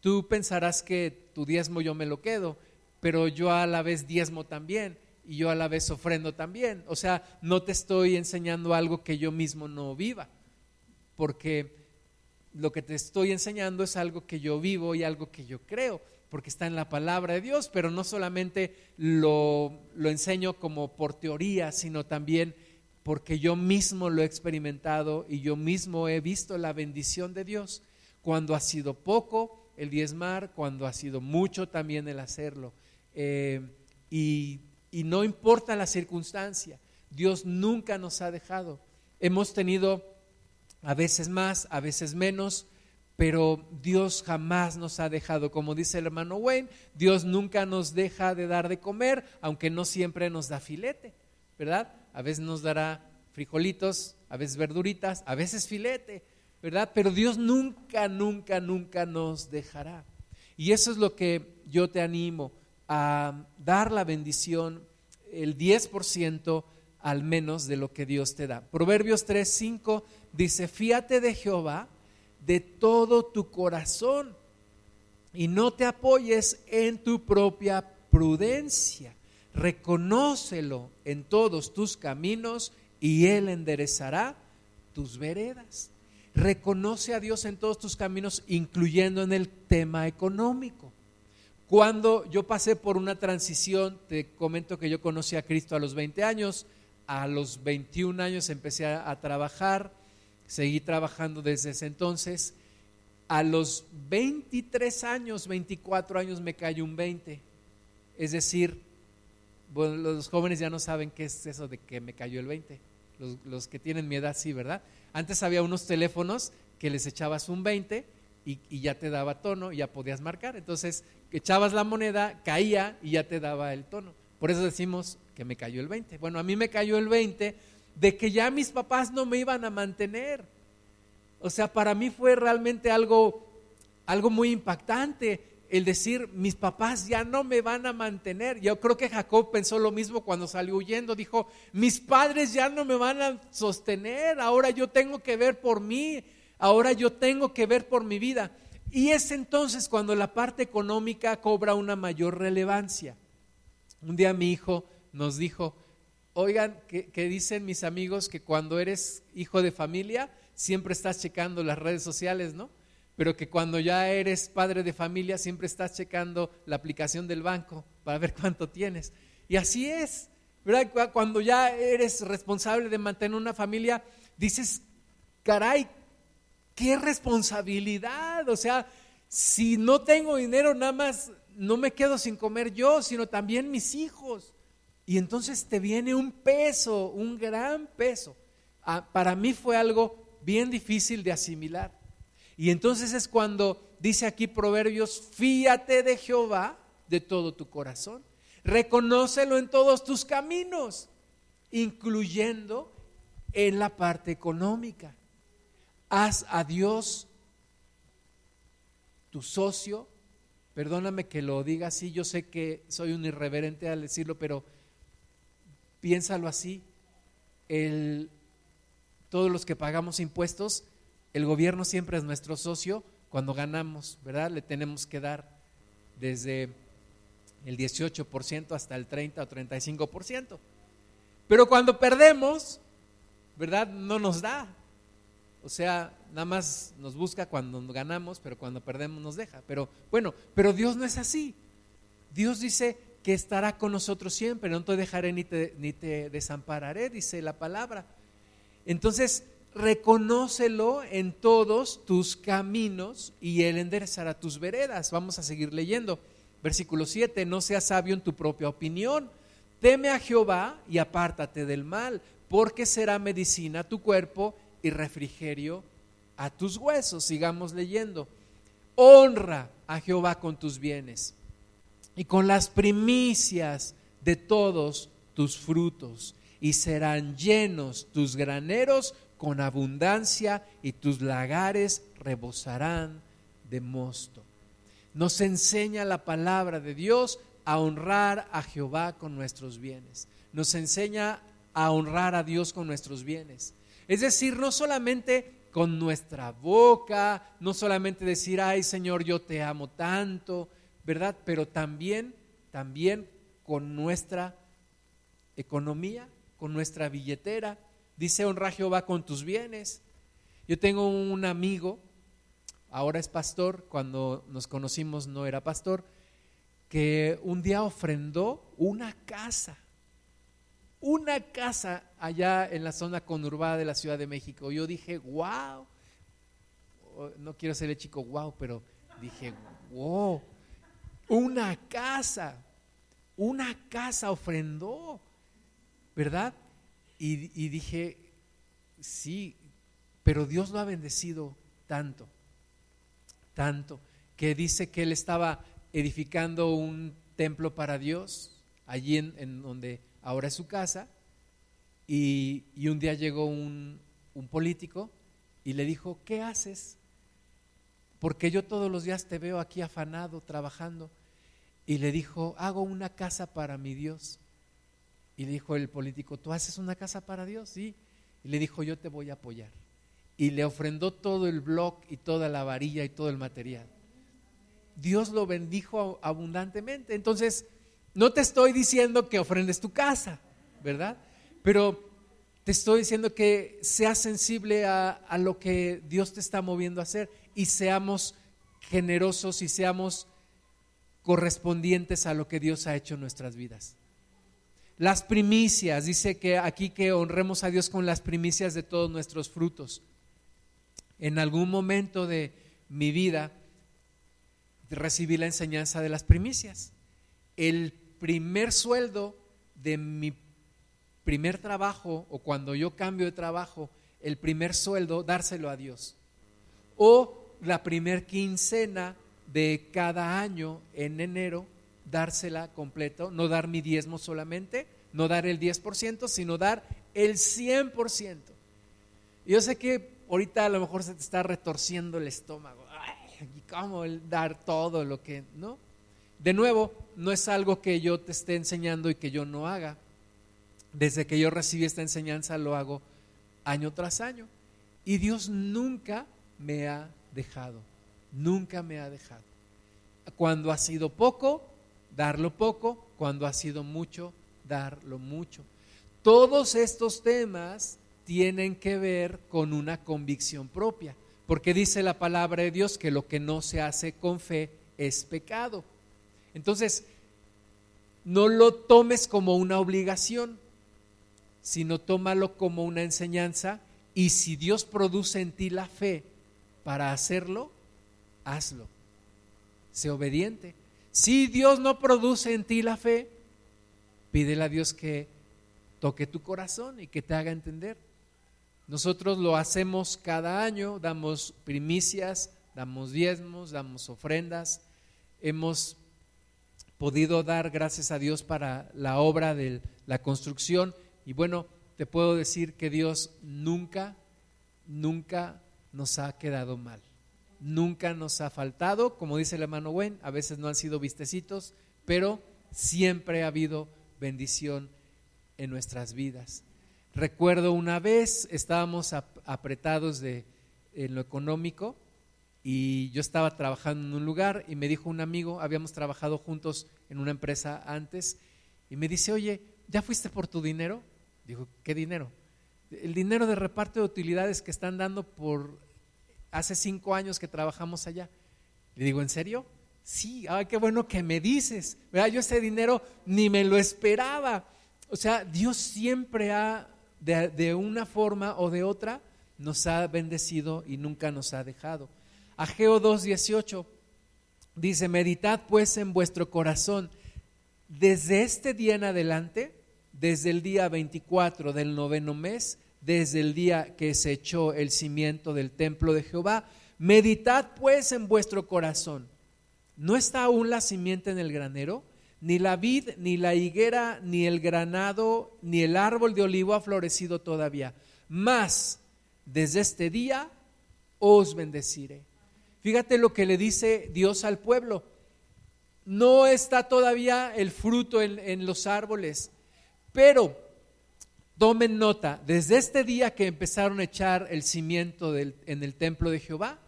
Tú pensarás que tu diezmo yo me lo quedo, pero yo a la vez diezmo también y yo a la vez ofrendo también. O sea, no te estoy enseñando algo que yo mismo no viva, porque lo que te estoy enseñando es algo que yo vivo y algo que yo creo, porque está en la palabra de Dios, pero no solamente lo, lo enseño como por teoría, sino también porque yo mismo lo he experimentado y yo mismo he visto la bendición de Dios cuando ha sido poco el diezmar, cuando ha sido mucho también el hacerlo. Eh, y, y no importa la circunstancia, Dios nunca nos ha dejado. Hemos tenido a veces más, a veces menos, pero Dios jamás nos ha dejado. Como dice el hermano Wayne, Dios nunca nos deja de dar de comer, aunque no siempre nos da filete, ¿verdad? A veces nos dará frijolitos, a veces verduritas, a veces filete, ¿verdad? Pero Dios nunca, nunca, nunca nos dejará. Y eso es lo que yo te animo a dar la bendición, el 10% al menos de lo que Dios te da. Proverbios 3, 5 dice, fíate de Jehová de todo tu corazón y no te apoyes en tu propia prudencia. Reconócelo en todos tus caminos y Él enderezará tus veredas. Reconoce a Dios en todos tus caminos, incluyendo en el tema económico. Cuando yo pasé por una transición, te comento que yo conocí a Cristo a los 20 años, a los 21 años empecé a, trabajar, seguí trabajando desde ese entonces. A los 23 años, 24 años me cayó un 20. Es decir, los jóvenes ya no saben qué es eso de que me cayó el 20 los, que tienen mi edad sí, ¿verdad? Antes había unos teléfonos que les echabas un 20 y, ya te daba tono y ya podías marcar. Entonces, echabas la moneda, caía y ya te daba el tono. Por eso decimos que me cayó el 20. Bueno, a mí me cayó el 20 de que ya mis papás no me iban a mantener. O sea, para mí fue realmente algo, algo muy impactante el decir, mis papás ya no me van a mantener. Yo creo que Jacob pensó lo mismo cuando salió huyendo. Dijo, mis padres ya no me van a sostener. Ahora yo tengo que ver por mí. Ahora yo tengo que ver por mi vida. Y es entonces cuando la parte económica cobra una mayor relevancia. Un día mi hijo nos dijo, oigan, que, que dicen mis amigos que cuando eres hijo de familia, siempre estás checando las redes sociales, ¿no? Pero que cuando ya eres padre de familia siempre estás checando la aplicación del banco para ver cuánto tienes. Y así es, ¿verdad? Cuando ya eres responsable de mantener una familia, dices, caray, qué responsabilidad. O sea, si no tengo dinero, nada más no me quedo sin comer yo, sino también mis hijos. Y entonces te viene un peso, un gran peso. Ah, para mí fue algo bien difícil de asimilar. Y entonces es cuando dice aquí Proverbios, fíate de Jehová de todo tu corazón, reconócelo en todos tus caminos, incluyendo en la parte económica. Haz a Dios tu socio. Perdóname que lo diga así, yo sé que soy un irreverente al decirlo, pero piénsalo así. El, todos los que pagamos impuestos el gobierno siempre es nuestro socio cuando ganamos, ¿verdad? Le tenemos que dar desde el 18% hasta el 30 o 35%. Pero cuando perdemos, ¿verdad? No nos da. O sea, nada más nos busca cuando ganamos, pero cuando perdemos nos deja. Pero bueno, pero Dios no es así. Dios dice que estará con nosotros siempre, no te dejaré ni te, desampararé, dice la palabra. Entonces, reconócelo en todos tus caminos y Él enderezará tus veredas. Vamos a seguir leyendo. Versículo 7, no seas sabio en tu propia opinión. Teme a Jehová y apártate del mal, porque será medicina a tu cuerpo y refrigerio a tus huesos. Sigamos leyendo. Honra a Jehová con tus bienes y con las primicias de todos tus frutos, y serán llenos tus graneros con abundancia y tus lagares rebosarán de mosto. Nos enseña la palabra de Dios a honrar a Jehová con nuestros bienes. Nos enseña a honrar a Dios con nuestros bienes. Es decir, no solamente con nuestra boca, no solamente decir, ay Señor, yo te amo tanto, ¿verdad? Pero también, también con nuestra economía, con nuestra billetera. Dice, honra a Jehová con tus bienes. Yo tengo un amigo, ahora es pastor, cuando nos conocimos no era pastor, que un día ofrendó una casa, una casa allá en la zona conurbada de la Ciudad de México. Yo dije, wow, no quiero ser el chico wow, pero dije, wow, una casa, una casa ofrendó, ¿verdad? Y, y dije, sí, pero Dios lo ha bendecido tanto, tanto, que dice que él estaba edificando un templo para Dios, allí en, donde ahora es su casa, y, un día llegó un, un político y le dijo, ¿qué haces? Porque yo todos los días te veo aquí afanado, trabajando. Y le dijo, hago una casa para mi Dios. Y dijo el político, ¿tú haces una casa para Dios? Sí. Y le dijo, yo te voy a apoyar. Y le ofrendó todo el blog y toda la varilla y todo el material. Dios lo bendijo abundantemente. Entonces, no te estoy diciendo que ofrendes tu casa, ¿verdad? Pero te estoy diciendo que seas sensible a, a, lo que Dios te está moviendo a hacer y seamos generosos y seamos correspondientes a lo que Dios ha hecho en nuestras vidas. Las primicias, dice que aquí que honremos a Dios con las primicias de todos nuestros frutos. En algún momento de mi vida, recibí la enseñanza de las primicias. El primer sueldo de mi primer trabajo o cuando yo cambio de trabajo, el primer sueldo, dárselo a Dios. O la primer quincena de cada año en enero, dársela completo, no dar mi diezmo solamente, no dar el 10%, sino dar el 100%. Yo sé que ahorita a lo mejor se te está retorciendo el estómago ¿y cómo el dar todo lo que, no? De nuevo, no es algo que yo te esté enseñando y que yo no haga. Desde que yo recibí esta enseñanza lo hago año tras año. Y Dios nunca me ha dejado, nunca me ha dejado. Cuando ha sido poco, darlo poco, cuando ha sido mucho, darlo mucho. Todos estos temas tienen que ver con una convicción propia. Porque dice la palabra de Dios que lo que no se hace con fe es pecado. Entonces, no lo tomes como una obligación, sino tómalo como una enseñanza y si Dios produce en ti la fe para hacerlo, hazlo. Sé obediente. Si Dios no produce en ti la fe, pídele a Dios que toque tu corazón y que te haga entender. Nosotros lo hacemos cada año, damos primicias, damos diezmos, damos ofrendas. Hemos podido dar gracias a Dios para la obra de la construcción y bueno, te puedo decir que Dios nunca, nunca nos ha quedado mal. Nunca nos ha faltado, como dice el hermano Gwen, a veces no han sido vistecitos, pero siempre ha habido bendición en nuestras vidas. Recuerdo una vez estábamos apretados de, en lo económico y yo estaba trabajando en un lugar y me dijo un amigo, habíamos trabajado juntos en una empresa antes, y me dice, oye, ¿ya fuiste por tu dinero? Digo, ¿qué dinero? El dinero de reparto de utilidades que están dando por hace cinco años que trabajamos allá. Le digo, ¿en serio? Sí, ay, qué bueno que me dices. Yo ese dinero ni me lo esperaba. O sea, Dios siempre ha de, una forma o de otra, nos ha bendecido y nunca nos ha dejado. Ageo 2.18 dice, meditad pues en vuestro corazón desde este día en adelante, desde el día 24 del noveno mes, desde el día que se echó el cimiento del templo de Jehová, meditad pues en vuestro corazón. ¿No está aún la simiente en el granero? ni la vid, ni la higuera, ni el granado, ni el árbol de olivo ha florecido todavía. Mas desde este día os bendeciré. Fíjate lo que le dice Dios al pueblo. No está todavía el fruto en, los árboles, pero tomen nota, desde este día que empezaron a echar el cimiento en el templo de Jehová,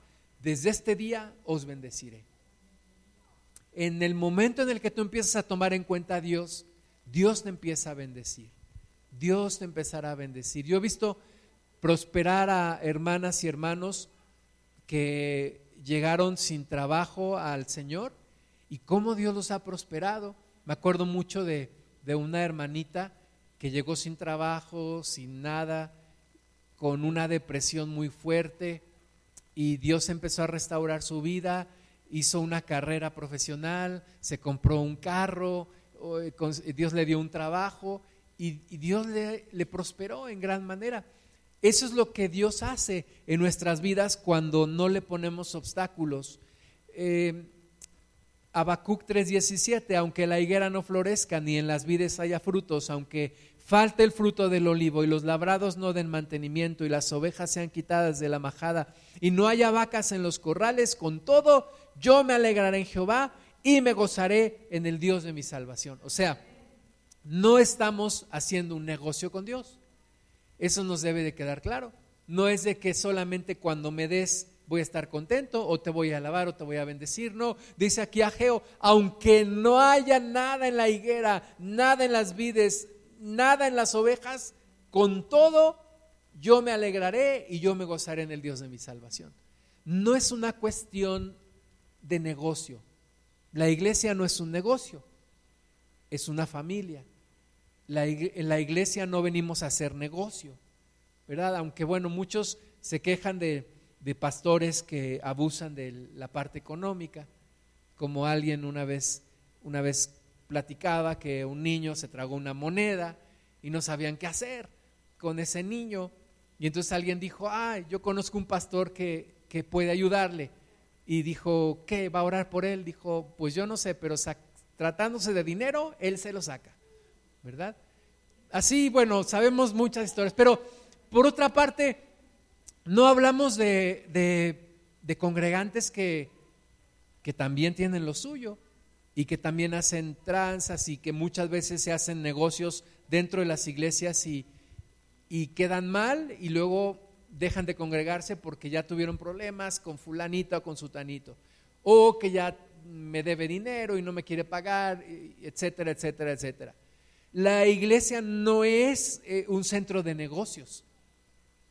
desde este día os bendeciré. En el momento en el que tú empiezas a tomar en cuenta a Dios, Dios te empieza a bendecir. Dios te empezará a bendecir. Yo he visto prosperar a hermanas y hermanos que llegaron sin trabajo al Señor y cómo Dios los ha prosperado. Me acuerdo mucho de, una hermanita que llegó sin trabajo, sin nada, con una depresión muy fuerte y Dios empezó a restaurar su vida, hizo una carrera profesional, se compró un carro, Dios le dio un trabajo y, Dios le prosperó en gran manera. Eso es lo que Dios hace en nuestras vidas cuando no le ponemos obstáculos. Eh, Habacuc 3:17, aunque la higuera no florezca ni en las vides haya frutos, aunque falte el fruto del olivo y los labrados no den mantenimiento y las ovejas sean quitadas de la majada y no haya vacas en los corrales, con todo yo me alegraré en Jehová y me gozaré en el Dios de mi salvación. O sea, no estamos haciendo un negocio con Dios. Eso nos debe de quedar claro. No es de que solamente cuando me des voy a estar contento o te voy a alabar o te voy a bendecir. No, dice aquí Ageo, aunque no haya nada en la higuera, nada en las vides, nada en las ovejas, con todo yo me alegraré y yo me gozaré en el Dios de mi salvación. No es una cuestión de negocio. La iglesia no es un negocio, es una familia en la iglesia no venimos a hacer negocio, ¿verdad? Aunque bueno, muchos se quejan de, pastores que abusan de la parte económica, como alguien una vez, una vez platicaba que un niño se tragó una moneda y no sabían qué hacer con ese niño. Y entonces alguien dijo, ay, yo conozco un pastor que, que puede ayudarle. Y dijo, ¿qué? ¿Va a orar por él? Dijo, pues yo no sé, pero tratándose de dinero, él se lo saca. ¿verdad? Así, bueno, sabemos muchas historias, pero por otra parte, no hablamos de, congregantes que, que también tienen lo suyo y que también hacen tranzas y que muchas veces se hacen negocios dentro de las iglesias y, y quedan mal y luego dejan de congregarse porque ya tuvieron problemas con fulanito o con sutanito, o que ya me debe dinero y no me quiere pagar, etcétera, etcétera, etcétera. La iglesia no es eh, un centro de negocios,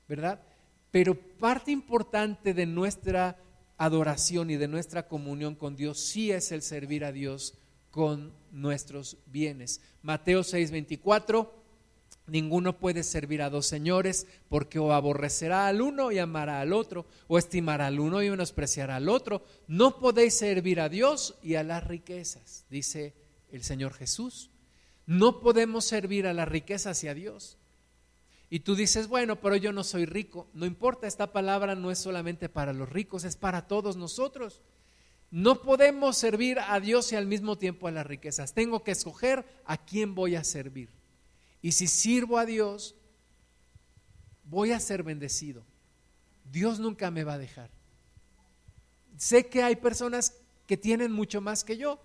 ¿verdad? Pero parte importante de nuestra adoración y de nuestra comunión con Dios sí es el servir a Dios con nuestros bienes. Mateo 6:24, ninguno puede servir a dos señores porque o aborrecerá al uno y amará al otro, o estimará al uno y menospreciará al otro. No podéis servir a Dios y a las riquezas, dice el Señor Jesús. No podemos servir a la riqueza hacia Dios. Y tú dices, bueno, pero yo no soy rico. No importa, esta palabra no es solamente para los ricos, es para todos nosotros. No podemos servir a Dios y al mismo tiempo a las riquezas. Tengo que escoger a quién voy a servir. Y si sirvo a Dios, voy a ser bendecido. Dios nunca me va a dejar. Sé que hay personas que tienen mucho más que yo,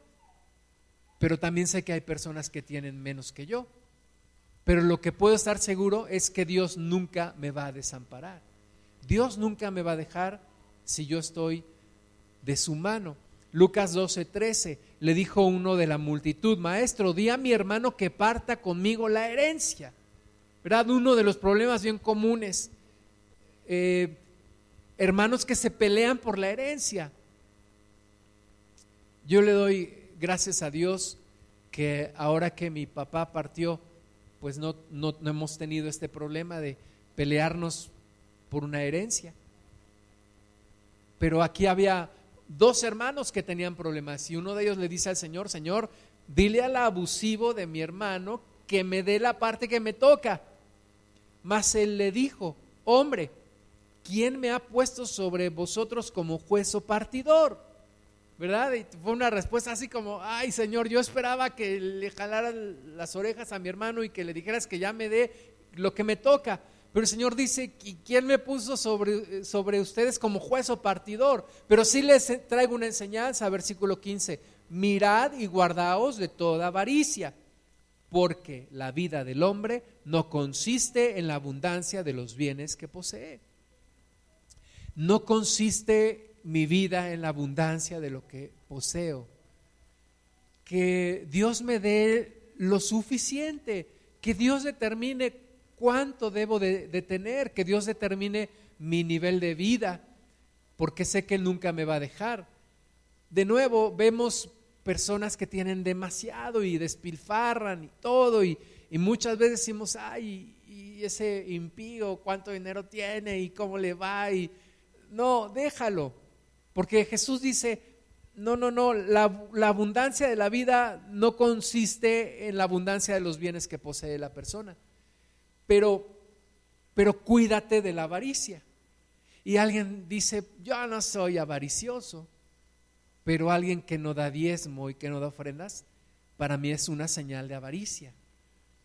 pero también sé que hay personas que tienen menos que yo. Pero lo que puedo estar seguro es que Dios nunca me va a desamparar. Dios nunca me va a dejar si yo estoy de su mano. Lucas 12, 13 le dijo uno de la multitud, maestro, di a mi hermano que parta conmigo la herencia. ¿Verdad? Uno de los problemas bien comunes. Eh, hermanos que se pelean por la herencia. Yo le doy gracias a Dios que ahora que mi papá partió, pues no, no, hemos tenido este problema de pelearnos por una herencia. Pero aquí había dos hermanos que tenían problemas y uno de ellos le dice al Señor, Señor, dile al abusivo de mi hermano que me dé la parte que me toca. Mas él le dijo, hombre, ¿quién me ha puesto sobre vosotros como juez o partidor? ¿Verdad? Y fue una respuesta así como, ay Señor, yo esperaba que le jalara las orejas a mi hermano y que le dijeras que ya me dé lo que me toca. Pero el Señor dice, ¿y quién me puso sobre, sobre ustedes como juez o partidor? Pero sí les traigo una enseñanza, versículo 15, mirad y guardaos de toda avaricia, porque la vida del hombre no consiste en la abundancia de los bienes que posee. No consiste mi vida en la abundancia de lo que poseo. Que Dios me dé lo suficiente, que Dios determine cuánto debo de, tener, que Dios determine mi nivel de vida, porque sé que Él nunca me va a dejar. De nuevo, vemos personas que tienen demasiado y despilfarran y todo, y, muchas veces decimos, ay, y ese impío, cuánto dinero tiene y cómo le va, y no, déjalo, porque Jesús dice, no, no, no, la, abundancia de la vida no consiste en la abundancia de los bienes que posee la persona pero, pero cuídate de la avaricia. Y alguien dice, yo no soy avaricioso, pero alguien que no da diezmo y que no da ofrendas, para mí es una señal de avaricia.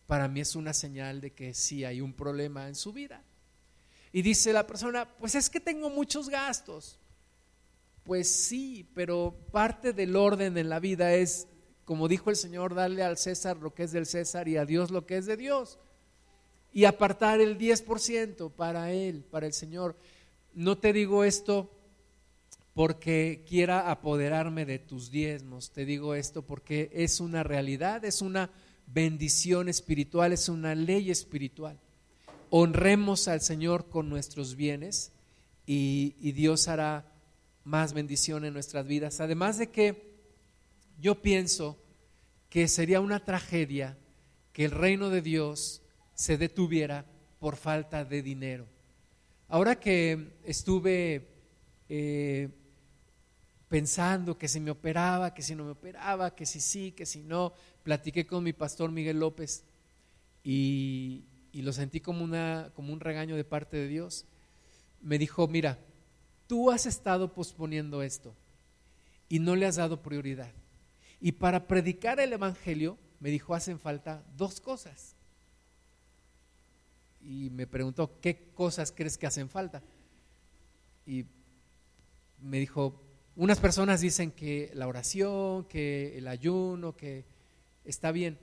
Para mí es una señal de que sí hay un problema en su vida. Y dice la persona, pues es que tengo muchos gastos. Pues sí, pero parte del orden en la vida es, como dijo el Señor, darle al César lo que es del César y a Dios lo que es de Dios y apartar el 10% para Él, para el Señor. No te digo esto porque quiera apoderarme de tus diezmos, te digo esto porque es una realidad, es una bendición espiritual, es una ley espiritual. Honremos al Señor con nuestros bienes y, y Dios hará más bendición en nuestras vidas. Además de que yo pienso que sería una tragedia que el reino de Dios se detuviera por falta de dinero. Ahora que estuve eh, pensando que si me operaba, que si no me operaba, que si sí, que si no, platiqué con mi pastor Miguel López y, y lo sentí como, una, como un regaño de parte de Dios. Me dijo, mira, tú has estado posponiendo esto y no le has dado prioridad. Y para predicar el Evangelio, me dijo, hacen falta dos cosas y me preguntó, ¿qué cosas crees que hacen falta? Y me dijo, unas personas dicen que la oración, que el ayuno, que está bien,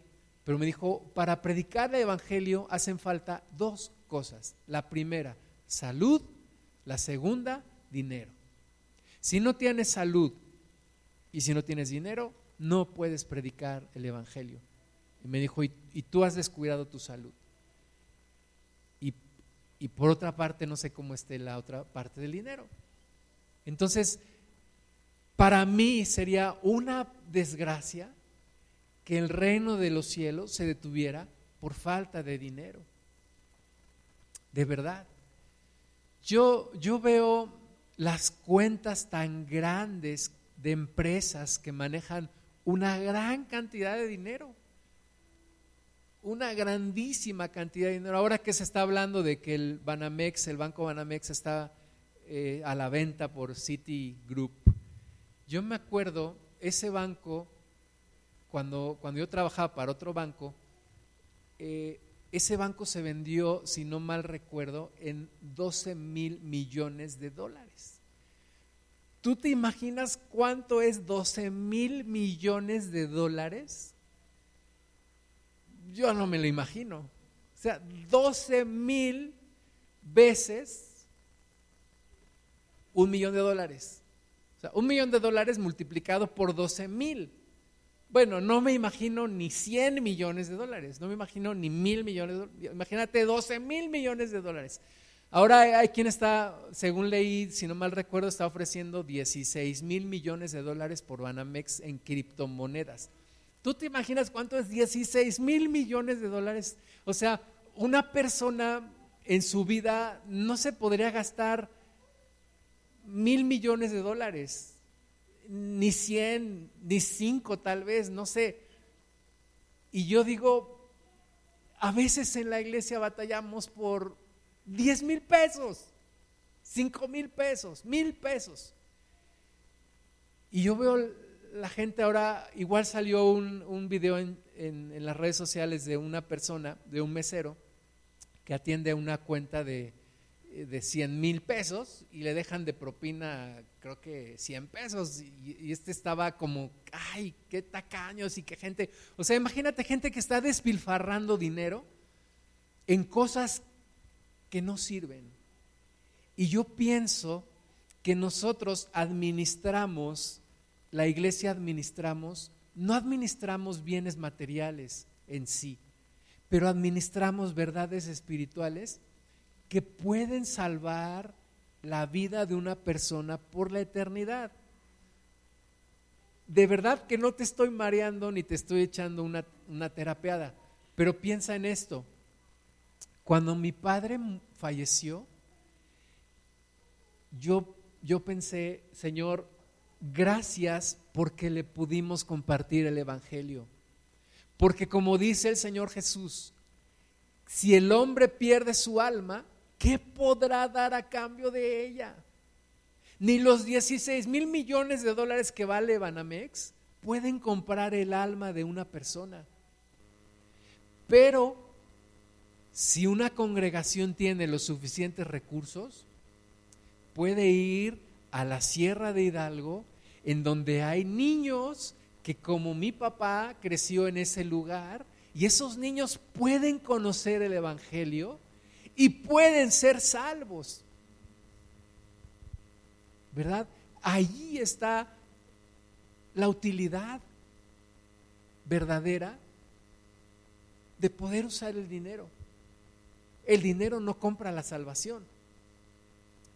pero me dijo, para predicar el Evangelio hacen falta dos cosas. La primera, salud, la segunda, dinero. Si no tienes salud y si no tienes dinero, no puedes predicar el Evangelio. Y me dijo, y, y tú has descuidado tu salud y por otra parte no sé cómo esté la otra parte del dinero. Entonces, para mí sería una desgracia que el reino de los cielos se detuviera por falta de dinero. De verdad. Yo, yo veo las cuentas tan grandes de empresas que manejan una gran cantidad de dinero una grandísima cantidad de dinero. Ahora que se está hablando de que el Banamex, el banco Banamex está eh, a la venta por Citigroup, yo me acuerdo, ese banco, cuando, cuando yo trabajaba para otro banco, eh, ese banco se vendió, si no mal recuerdo, en 12 mil millones de dólares. ¿Tú te imaginas cuánto es 12 mil millones de dólares? yo no me lo imagino. O sea, 12 mil veces un millón de dólares. O sea, un millón de dólares multiplicado por 12 mil. Bueno, no me imagino ni 100 millones de dólares, no me imagino ni mil millones de dólares. Imagínate 12 mil millones de dólares. Ahora hay quien está, según leí, si no mal recuerdo, está ofreciendo 16 mil millones de dólares por Banamex en criptomonedas. ¿Tú te imaginas cuánto es 16 mil millones de dólares? O sea, una persona en su vida no se podría gastar mil millones de dólares, ni 100, ni 5 tal vez, no sé. Y yo digo, a veces en la iglesia batallamos por 10 mil pesos, 5 mil pesos, mil pesos. Y yo veo la gente ahora, igual salió un, un video en, en, las redes sociales de una persona, de un mesero, que atiende una cuenta de, de 100 mil pesos y le dejan de propina, creo que 100 pesos. Y, y, este estaba como, ay, qué tacaños y qué gente. O sea, imagínate gente que está despilfarrando dinero en cosas que no sirven. Y yo pienso que nosotros administramos, la iglesia administramos, no administramos bienes materiales en sí, pero administramos verdades espirituales que pueden salvar la vida de una persona por la eternidad. De verdad que no te estoy mareando ni te estoy echando una, una terapeada, pero piensa en esto. Cuando mi padre falleció, yo, yo pensé, Señor, gracias porque le pudimos compartir el Evangelio. Porque como dice el Señor Jesús, si el hombre pierde su alma, ¿qué podrá dar a cambio de ella? Ni los 16 mil millones de dólares que vale Banamex pueden comprar el alma de una persona. Pero si una congregación tiene los suficientes recursos, puede ir a la Sierra de Hidalgo, en donde hay niños que como mi papá creció en ese lugar, y esos niños pueden conocer el Evangelio y pueden ser salvos. ¿Verdad? Allí está la utilidad verdadera de poder usar el dinero. El dinero no compra la salvación,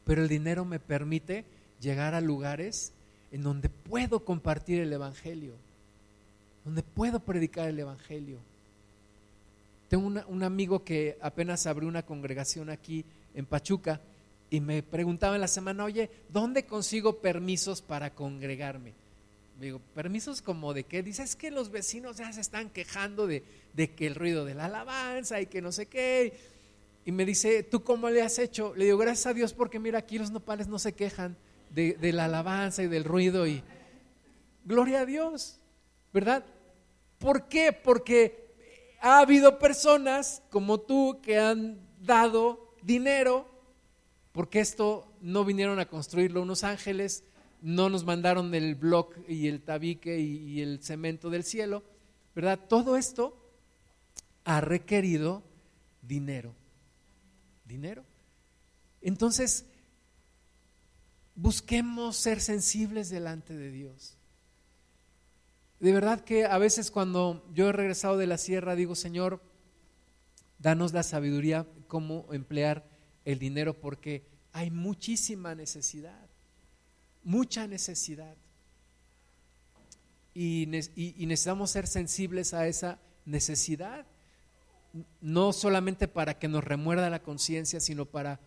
pero el dinero me permite llegar a lugares en donde puedo compartir el Evangelio, donde puedo predicar el Evangelio. Tengo un amigo que apenas abrió una congregación aquí en Pachuca y me preguntaba en la semana, oye, ¿dónde consigo permisos para congregarme? digo, ¿permisos como de qué? Dice, es que los vecinos ya se están quejando de, de que el ruido de la alabanza y que no sé qué. Y me dice, ¿tú cómo le has hecho? Le digo, gracias a Dios porque mira, aquí los nopales no se quejan de, de la alabanza y del ruido y gloria a Dios, ¿verdad? ¿Por qué? Porque ha habido personas como tú que han dado dinero, porque esto no vinieron a construirlo unos ángeles, no nos mandaron el bloc y el tabique y, el cemento del cielo, ¿verdad? Todo esto ha requerido dinero. Dinero. Entonces, busquemos ser sensibles delante de Dios. De verdad que a veces cuando yo he regresado de la sierra digo, Señor, danos la sabiduría cómo emplear el dinero porque hay muchísima necesidad, mucha necesidad. Y, necesitamos ser sensibles a esa necesidad, no solamente para que nos remuerda la conciencia, sino para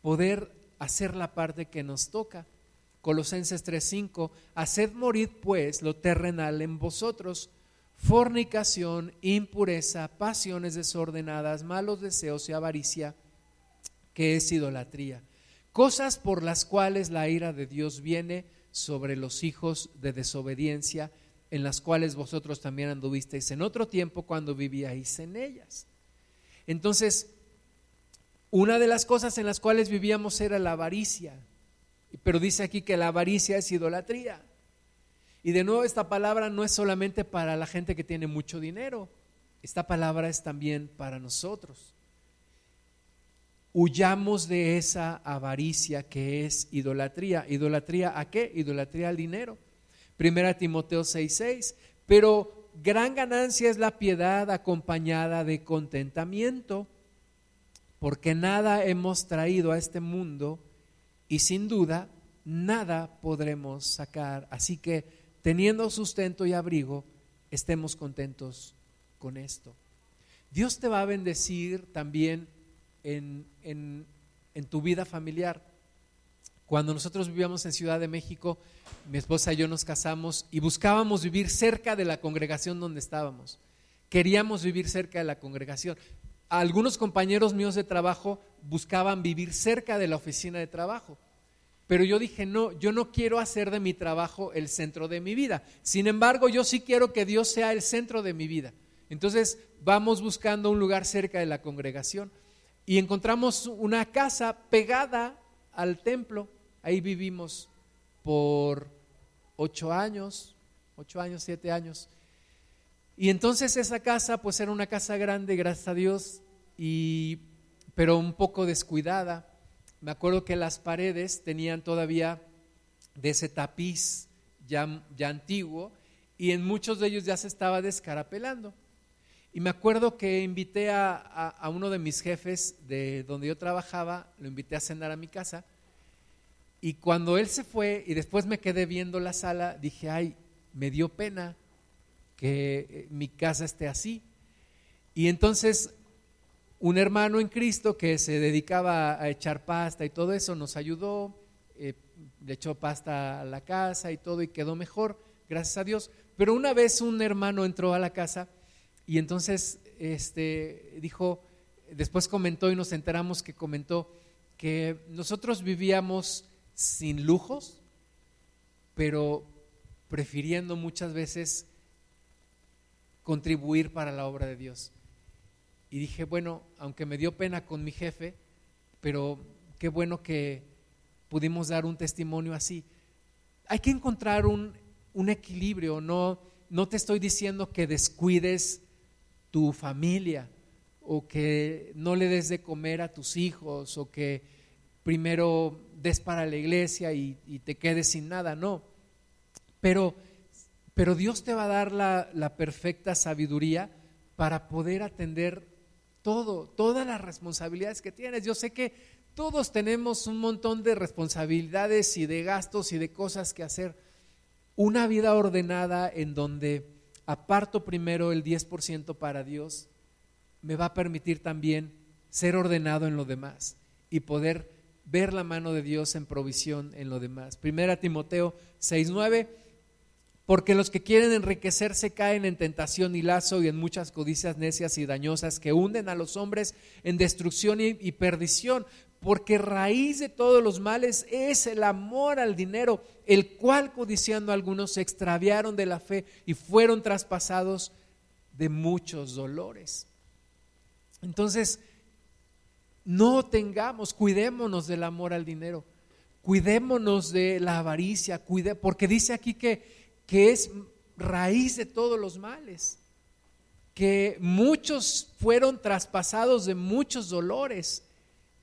poder hacer la parte que nos toca. Colosenses 3:5, haced morir pues lo terrenal en vosotros, fornicación, impureza, pasiones desordenadas, malos deseos y avaricia, que es idolatría. Cosas por las cuales la ira de Dios viene sobre los hijos de desobediencia, en las cuales vosotros también anduvisteis en otro tiempo cuando vivíais en ellas. Entonces, una de las cosas en las cuales vivíamos era la avaricia. Pero dice aquí que la avaricia es idolatría. Y de nuevo esta palabra no es solamente para la gente que tiene mucho dinero, esta palabra es también para nosotros. Huyamos de esa avaricia que es idolatría. ¿Idolatría a qué? Idolatría al dinero. Primera Timoteo 6:6. Pero gran ganancia es la piedad acompañada de contentamiento, porque nada hemos traído a este mundo y sin duda nada podremos sacar. Así que teniendo sustento y abrigo, estemos contentos con esto. Dios te va a bendecir también en, en, tu vida familiar. Cuando nosotros vivíamos en Ciudad de México, mi esposa y yo nos casamos y buscábamos vivir cerca de la congregación donde estábamos. Queríamos vivir cerca de la congregación. Algunos compañeros míos de trabajo buscaban vivir cerca de la oficina de trabajo. Pero yo dije, no, yo no quiero hacer de mi trabajo el centro de mi vida. Sin embargo, yo sí quiero que Dios sea el centro de mi vida. Entonces, vamos buscando un lugar cerca de la congregación. y encontramos una casa pegada al templo. Ahí vivimos por ocho años, ocho años, siete años. Y entonces esa casa, pues era una casa grande, gracias a Dios, y, pero un poco descuidada. Me acuerdo que las paredes tenían todavía de ese tapiz ya, ya antiguo y en muchos de ellos ya se estaba descarapelando. Y me acuerdo que invité a, uno de mis jefes de donde yo trabajaba, lo invité a cenar a mi casa. Y cuando él se fue y después me quedé viendo la sala, dije, ay, me dio pena que eh, mi casa esté así. Y entonces un hermano en Cristo que se dedicaba a echar pasta y todo eso nos ayudó, eh, le echó pasta a la casa y todo y quedó mejor, gracias a Dios. Pero una vez un hermano entró a la casa y entonces este, dijo, después comentó y nos enteramos que comentó que nosotros vivíamos sin lujos, pero prefiriendo muchas veces contribuir para la obra de Dios. Y dije, bueno, aunque me dio pena con mi jefe, pero qué bueno que pudimos dar un testimonio así. Hay que encontrar un, un equilibrio, no, no te estoy diciendo que descuides tu familia o que no le des de comer a tus hijos o que primero des para la iglesia y, te quedes sin nada, no. Pero, pero Dios te va a dar la, perfecta sabiduría para poder atender todo, todas las responsabilidades que tienes. Yo sé que todos tenemos un montón de responsabilidades y de gastos y de cosas que hacer. Una vida ordenada en donde aparto primero el 10% para Dios, me va a permitir también ser ordenado en lo demás y poder ver la mano de Dios en provisión en lo demás. Primera Timoteo 6:9 porque los que quieren enriquecerse caen en tentación y lazo y en muchas codicias necias y dañosas que hunden a los hombres en destrucción y, perdición, porque raíz de todos los males es el amor al dinero, el cual codiciando algunos se extraviaron de la fe y fueron traspasados de muchos dolores. Entonces, no tengamos, cuidémonos del amor al dinero, cuidémonos de la avaricia, porque dice aquí que, que es raíz de todos los males, que muchos fueron traspasados de muchos dolores.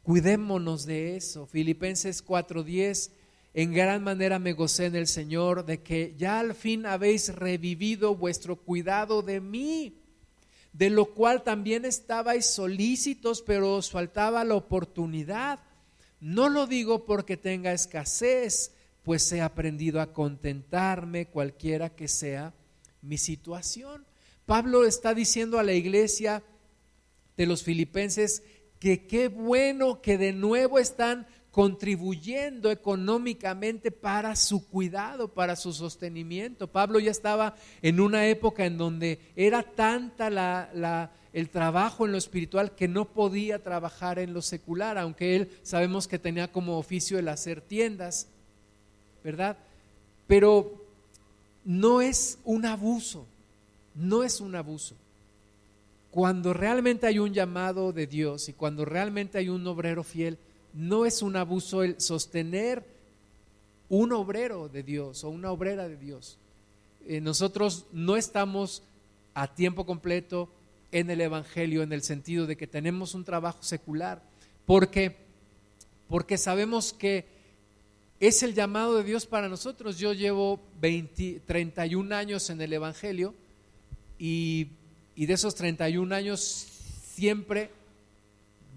Cuidémonos de eso. Filipenses 4:10, en gran manera me gocé en el Señor de que ya al fin habéis revivido vuestro cuidado de mí, de lo cual también estabais solícitos, pero os faltaba la oportunidad. No lo digo porque tenga escasez, pues he aprendido a contentarme cualquiera que sea mi situación. Pablo está diciendo a la iglesia de los filipenses que qué bueno que de nuevo están contribuyendo económicamente para su cuidado, para su sostenimiento. Pablo ya estaba en una época en donde era tanta la, el trabajo en lo espiritual que no podía trabajar en lo secular, aunque él sabemos que tenía como oficio el hacer tiendas, ¿verdad? Pero no es un abuso, no es un abuso cuando realmente hay un llamado de Dios y cuando realmente hay un obrero fiel, no es un abuso el sostener un obrero de Dios o una obrera de Dios. Eh, nosotros no estamos a tiempo completo en el Evangelio en el sentido de que tenemos un trabajo secular, porque, porque sabemos que es el llamado de Dios para nosotros. Yo llevo 20, 31 años en el Evangelio y de esos 31 años siempre,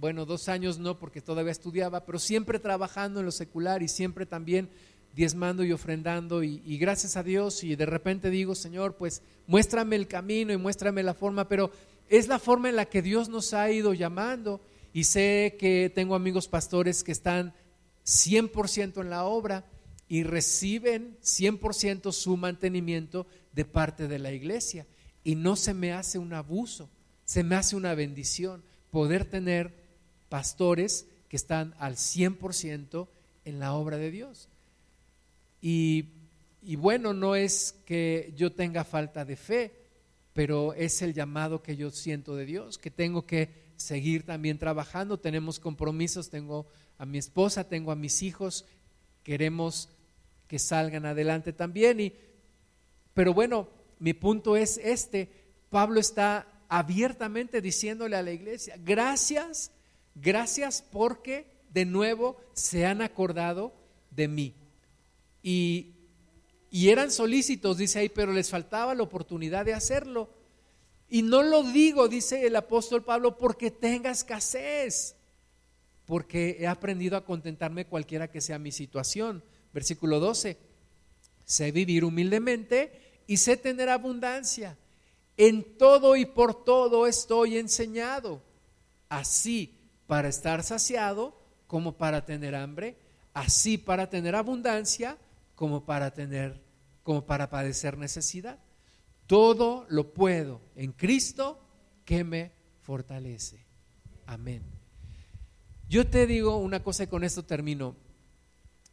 bueno, dos años no porque todavía estudiaba, pero siempre trabajando en lo secular y siempre también diezmando y ofrendando y, gracias a Dios y de repente digo, Señor, pues muéstrame el camino y muéstrame la forma, pero es la forma en la que Dios nos ha ido llamando y sé que tengo amigos pastores que están 100% en la obra y reciben 100% su mantenimiento de parte de la iglesia y no se me hace un abuso, se me hace una bendición poder tener pastores que están al 100% en la obra de Dios. Y, y, bueno, no es que yo tenga falta de fe, pero es el llamado que yo siento de Dios, que tengo que seguir también trabajando, tenemos compromisos, tengo a mi esposa, tengo a mis hijos, queremos que salgan adelante también. Y, pero bueno, mi punto es este, Pablo está abiertamente diciéndole a la iglesia, gracias, gracias porque de nuevo se han acordado de mí. Y, y eran solícitos, dice ahí, pero les faltaba la oportunidad de hacerlo. Y no lo digo, dice el apóstol Pablo, porque tenga escasez, porque he aprendido a contentarme cualquiera que sea mi situación. Versículo 12, sé vivir humildemente y sé tener abundancia. En todo y por todo estoy enseñado, así para estar saciado como para tener hambre, así para tener abundancia como para tener como para padecer necesidad. Todo lo puedo en Cristo que me fortalece. Amén. Yo te digo una cosa y con esto termino.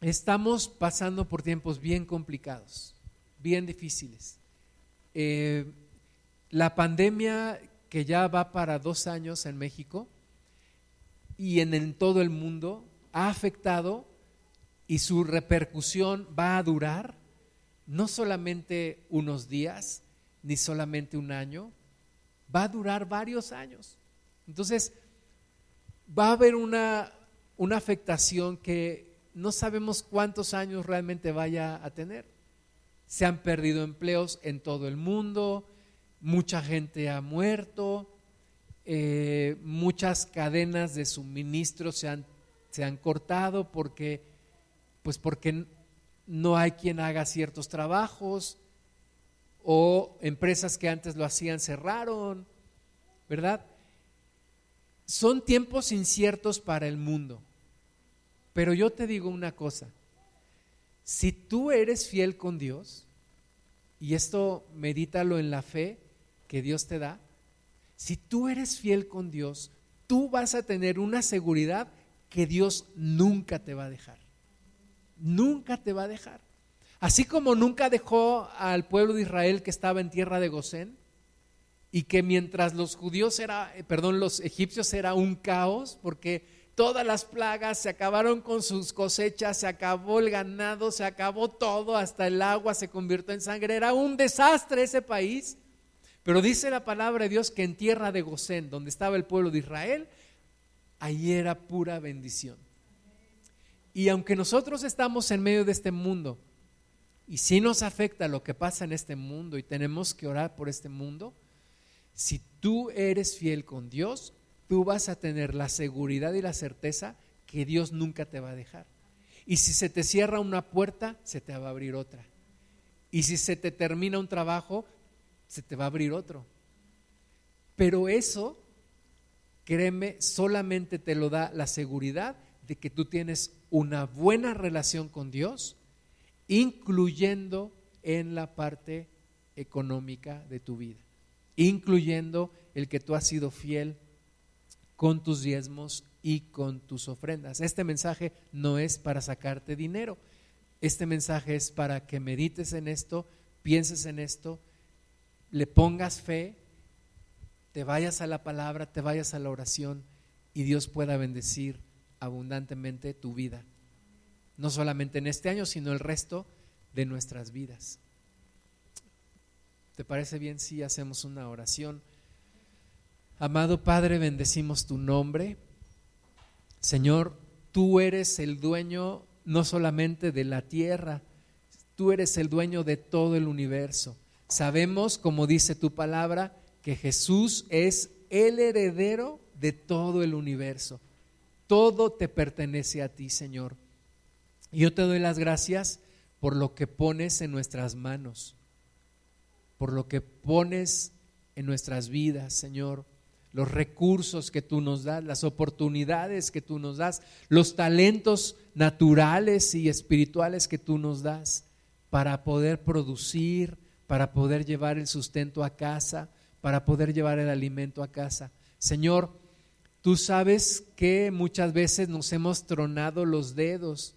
Estamos pasando por tiempos bien complicados, bien difíciles. Eh, la pandemia que ya va para dos años en México y en, en todo el mundo ha afectado y su repercusión va a durar no solamente unos días, ni solamente un año, va a durar varios años. Entonces, va a haber una, una afectación que no sabemos cuántos años realmente vaya a tener. Se han perdido empleos en todo el mundo, mucha gente ha muerto, eh, muchas cadenas de suministro se han, se han cortado porque, pues porque no hay quien haga ciertos trabajos, o empresas que antes lo hacían cerraron, ¿verdad? Son tiempos inciertos para el mundo. Pero yo te digo una cosa, si tú eres fiel con Dios, y esto medítalo en la fe que Dios te da, si tú eres fiel con Dios, tú vas a tener una seguridad que Dios nunca te va a dejar. Nunca te va a dejar. Así como nunca dejó al pueblo de Israel que estaba en tierra de Gosén y que mientras los judíos era, eh, perdón, los egipcios era un caos porque todas las plagas se acabaron con sus cosechas, se acabó el ganado, se acabó todo, hasta el agua se convirtió en sangre, era un desastre ese país. Pero dice la palabra de Dios que en tierra de Gosén, donde estaba el pueblo de Israel, ahí era pura bendición. Y aunque nosotros estamos en medio de este mundo, y si nos afecta lo que pasa en este mundo y tenemos que orar por este mundo, si tú eres fiel con Dios, tú vas a tener la seguridad y la certeza que Dios nunca te va a dejar. Y si se te cierra una puerta, se te va a abrir otra. Y si se te termina un trabajo, se te va a abrir otro. Pero eso, créeme, solamente te lo da la seguridad de que tú tienes una buena relación con Dios incluyendo en la parte económica de tu vida, incluyendo el que tú has sido fiel con tus diezmos y con tus ofrendas. Este mensaje no es para sacarte dinero, este mensaje es para que medites en esto, pienses en esto, le pongas fe, te vayas a la palabra, te vayas a la oración y Dios pueda bendecir abundantemente tu vida no solamente en este año, sino el resto de nuestras vidas. ¿Te parece bien si hacemos una oración? Amado Padre, bendecimos tu nombre. Señor, tú eres el dueño no solamente de la tierra, tú eres el dueño de todo el universo. Sabemos, como dice tu palabra, que Jesús es el heredero de todo el universo. Todo te pertenece a ti, Señor. Yo te doy las gracias por lo que pones en nuestras manos, por lo que pones en nuestras vidas, Señor, los recursos que tú nos das, las oportunidades que tú nos das, los talentos naturales y espirituales que tú nos das para poder producir, para poder llevar el sustento a casa, para poder llevar el alimento a casa. Señor, tú sabes que muchas veces nos hemos tronado los dedos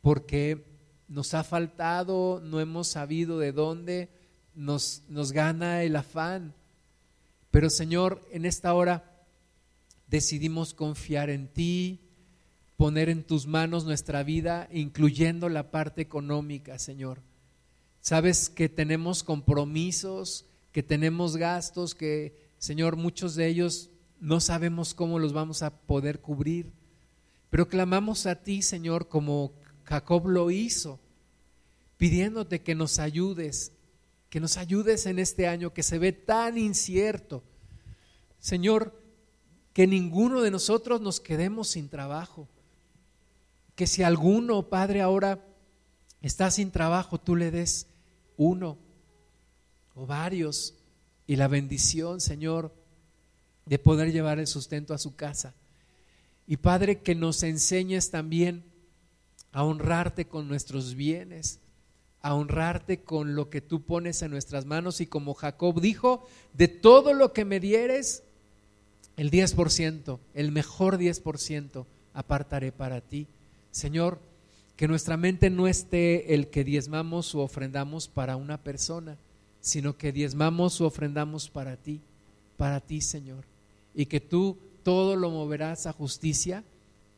porque nos ha faltado, no hemos sabido de dónde, nos, nos gana el afán. Pero Señor, en esta hora decidimos confiar en ti, poner en tus manos nuestra vida, incluyendo la parte económica, Señor. Sabes que tenemos compromisos, que tenemos gastos, que, Señor, muchos de ellos no sabemos cómo los vamos a poder cubrir, pero clamamos a ti, Señor, como Jacob lo hizo, pidiéndote que nos ayudes, que nos ayudes en este año que se ve tan incierto. Señor, que ninguno de nosotros nos quedemos sin trabajo. Que si alguno, Padre, ahora está sin trabajo, tú le des uno o varios y la bendición, Señor, de poder llevar el sustento a su casa. Y Padre, que nos enseñes también a honrarte con nuestros bienes, a honrarte con lo que tú pones en nuestras manos y como Jacob dijo, de todo lo que me dieres, el 10%, el mejor 10% apartaré para ti. Señor, que nuestra mente no esté el que diezmamos o ofrendamos para una persona, sino que diezmamos o ofrendamos para ti, para ti, Señor. Y que tú todo lo moverás a justicia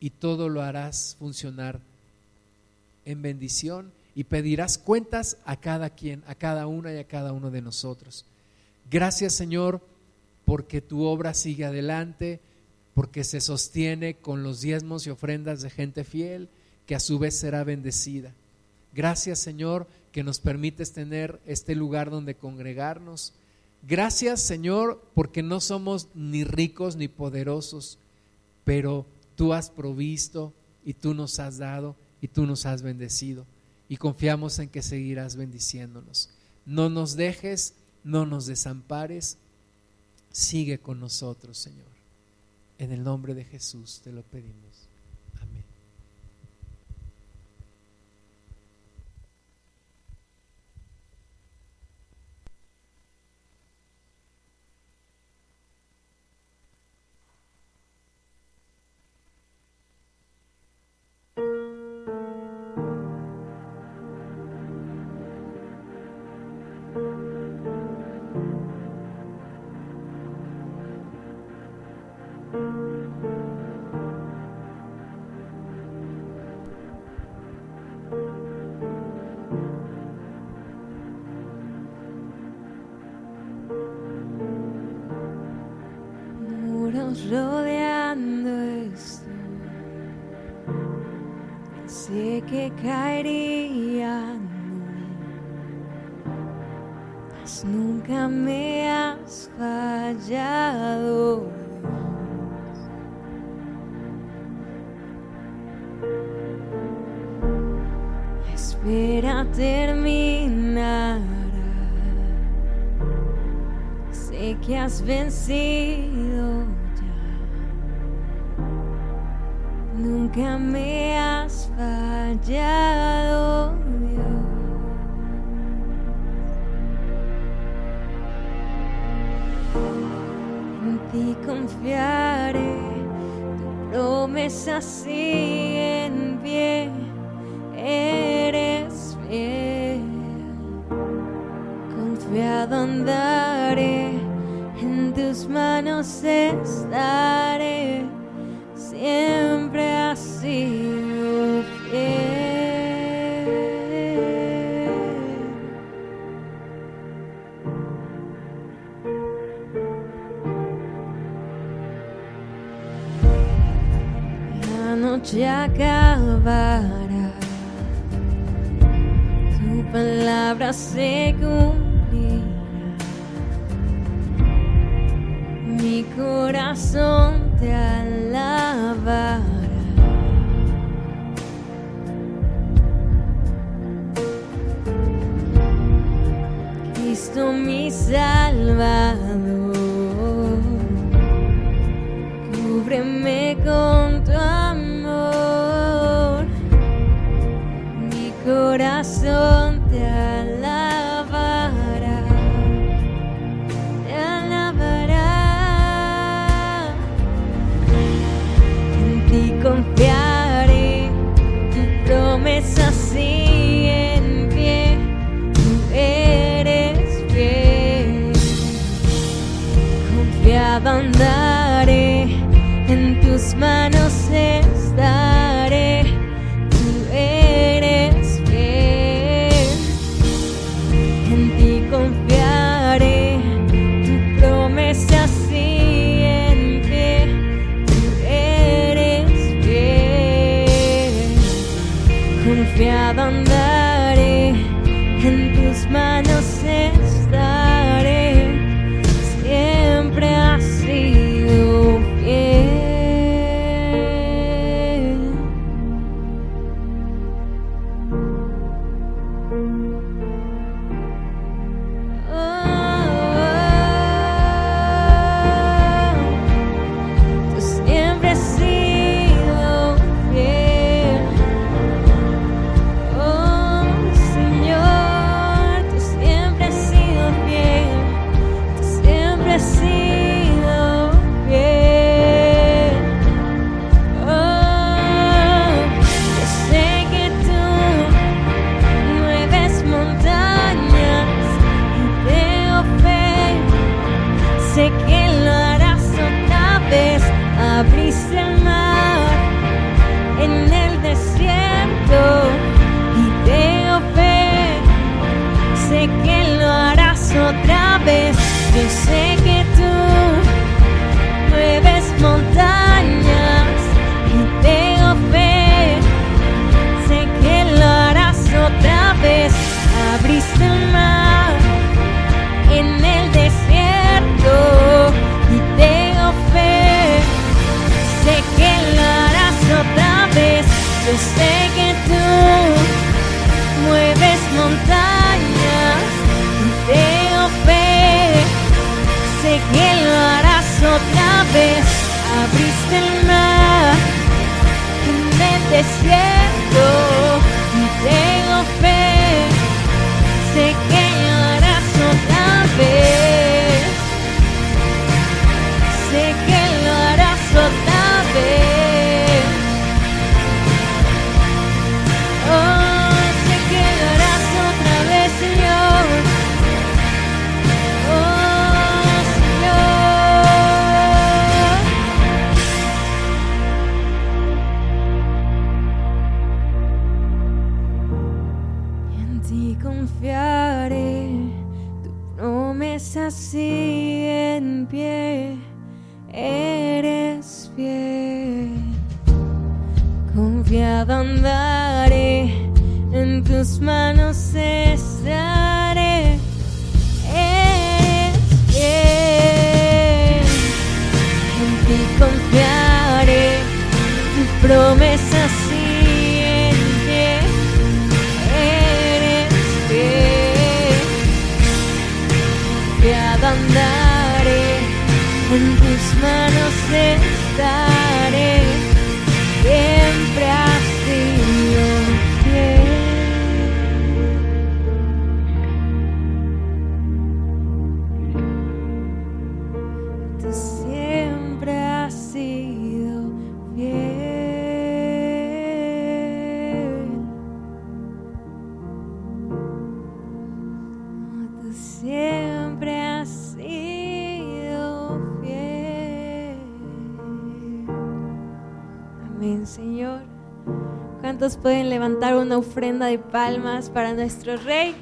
y todo lo harás funcionar en bendición y pedirás cuentas a cada quien, a cada una y a cada uno de nosotros. Gracias, Señor porque tu obra sigue adelante, porque se sostiene con los diezmos y ofrendas de gente fiel, que a su vez será bendecida. Gracias Señor que nos permites tener este lugar donde congregarnos. Gracias Señor porque no somos ni ricos ni poderosos, pero tú has provisto y tú nos has dado y tú nos has bendecido. Y confiamos en que seguirás bendiciéndonos. No nos dejes, no nos desampares sigue con nosotros, Señor. En el nombre de Jesús te lo pedimos. Cristo abriste el mar en el desierto y tengo fe, sé que lo harás otra vez, yo sé que tú mueves montañas y tengo fe, sé que lo harás otra vez, abriste el mar en el desierto. tus manos pueden levantar una ofrenda de palmas para nuestro Rey.